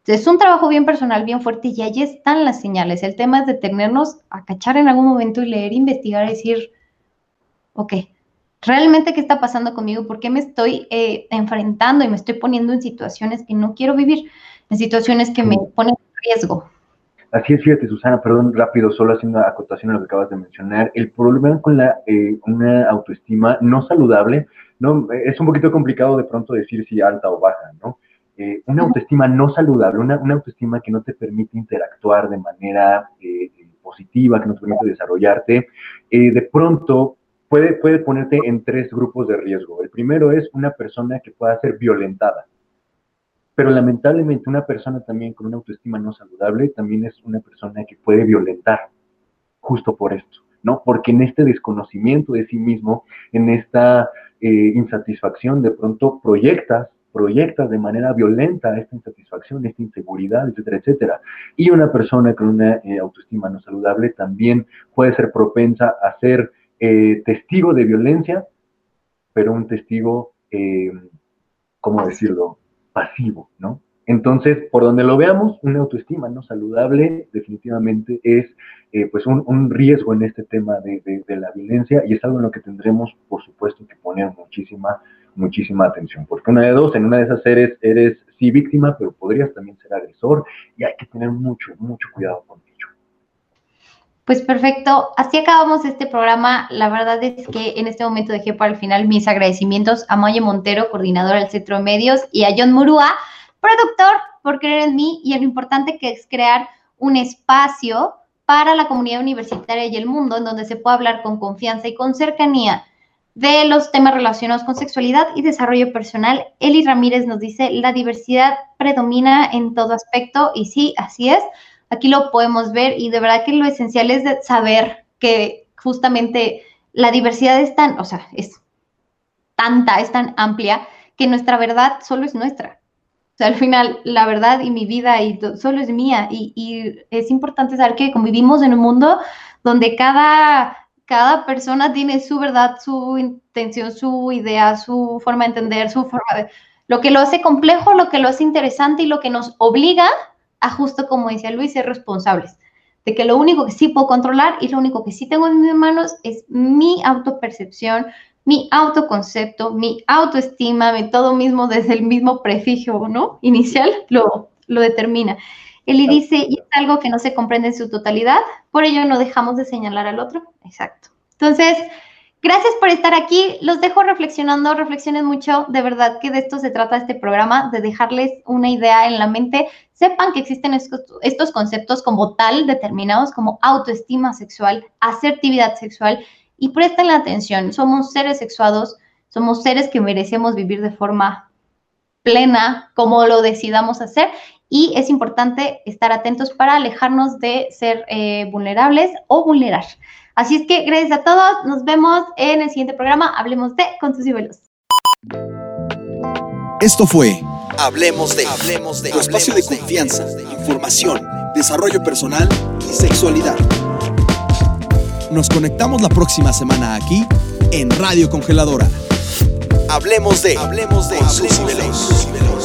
es un trabajo bien personal, bien fuerte y ahí están las señales. El tema es detenernos a cachar en algún momento y leer, investigar y decir, ok, ¿realmente qué está pasando conmigo? ¿Por qué me estoy eh, enfrentando y me estoy poniendo en situaciones que no quiero vivir? En situaciones que me ponen en riesgo. Así es, fíjate, Susana, perdón, rápido, solo haciendo acotación a lo que acabas de mencionar. El problema con la, eh, una autoestima no saludable, no, es un poquito complicado de pronto decir si alta o baja, ¿no? Eh, una autoestima no saludable, una, autoestima que no te permite interactuar de manera eh, positiva, que no te permite desarrollarte, eh, de pronto puede, puede ponerte en tres grupos de riesgo. El primero es una persona que pueda ser violentada. Pero lamentablemente una persona también con una autoestima no saludable también es una persona que puede violentar, justo por esto, ¿no? Porque en este desconocimiento de sí mismo, en esta insatisfacción, de pronto proyectas proyectas de manera violenta esta insatisfacción, esta inseguridad, etcétera, etcétera. Y una persona con una eh, autoestima no saludable también puede ser propensa a ser eh, testigo de violencia, pero un testigo, eh, ¿cómo decirlo?, pasivo, ¿no? Entonces, por donde lo veamos, una autoestima no saludable definitivamente es pues un, riesgo en este tema de, de, la violencia y es algo en lo que tendremos, por supuesto, que poner muchísima muchísima atención, porque una de dos, en una de esas eres, eres sí víctima, pero podrías también ser agresor y hay que tener mucho, mucho cuidado con ello. Pues perfecto, así acabamos este programa. La verdad es que en este momento dejé para el final mis agradecimientos a Moye Montero, coordinadora del Centro de Medios, y a John Murúa, productor, por creer en mí y en lo importante que es crear un espacio para la comunidad universitaria y el mundo en donde se pueda hablar con confianza y con cercanía de los temas relacionados con sexualidad y desarrollo personal. Eli Ramírez nos dice, la diversidad predomina en todo aspecto y sí, así es. Aquí lo podemos ver y de verdad que lo esencial es saber que justamente la diversidad es tan, o sea, es tanta, es tan amplia que nuestra verdad solo es nuestra. O sea, al final, la verdad y mi vida y solo es mía. Y, y es importante saber que convivimos en un mundo donde cada cada persona tiene su verdad, su intención, su idea, su forma de entender, su forma de... Lo que lo hace complejo, lo que lo hace interesante y lo que nos obliga a, justo como decía Luis, ser responsables. De que lo único que sí puedo controlar y lo único que sí tengo en mis manos es mi autopercepción, mi autoconcepto, mi autoestima, mi todo mismo desde el mismo prefijo, ¿no? Inicial, lo lo determina. Eli dice, y es algo que no se comprende en su totalidad, por ello no dejamos de señalar al otro. Exacto. Entonces, gracias por estar aquí. Los dejo reflexionando, reflexionen mucho. De verdad que de esto se trata este programa, de dejarles una idea en la mente. Sepan que existen estos, estos conceptos como tal determinados como autoestima sexual, asertividad sexual y presten la atención. Somos seres sexuados, somos seres que merecemos vivir de forma plena, como lo decidamos hacer, y es importante estar atentos para alejarnos de ser eh, vulnerables o vulnerar. Así es que gracias a todos, nos vemos en el siguiente programa, Hablemos de con sus velos. Esto fue Hablemos de, Hablemos de tu espacio de confianza, información, desarrollo personal y sexualidad. Nos conectamos la próxima semana aquí en Radio Congeladora. Hablemos de, Hablemos de, Hablemos de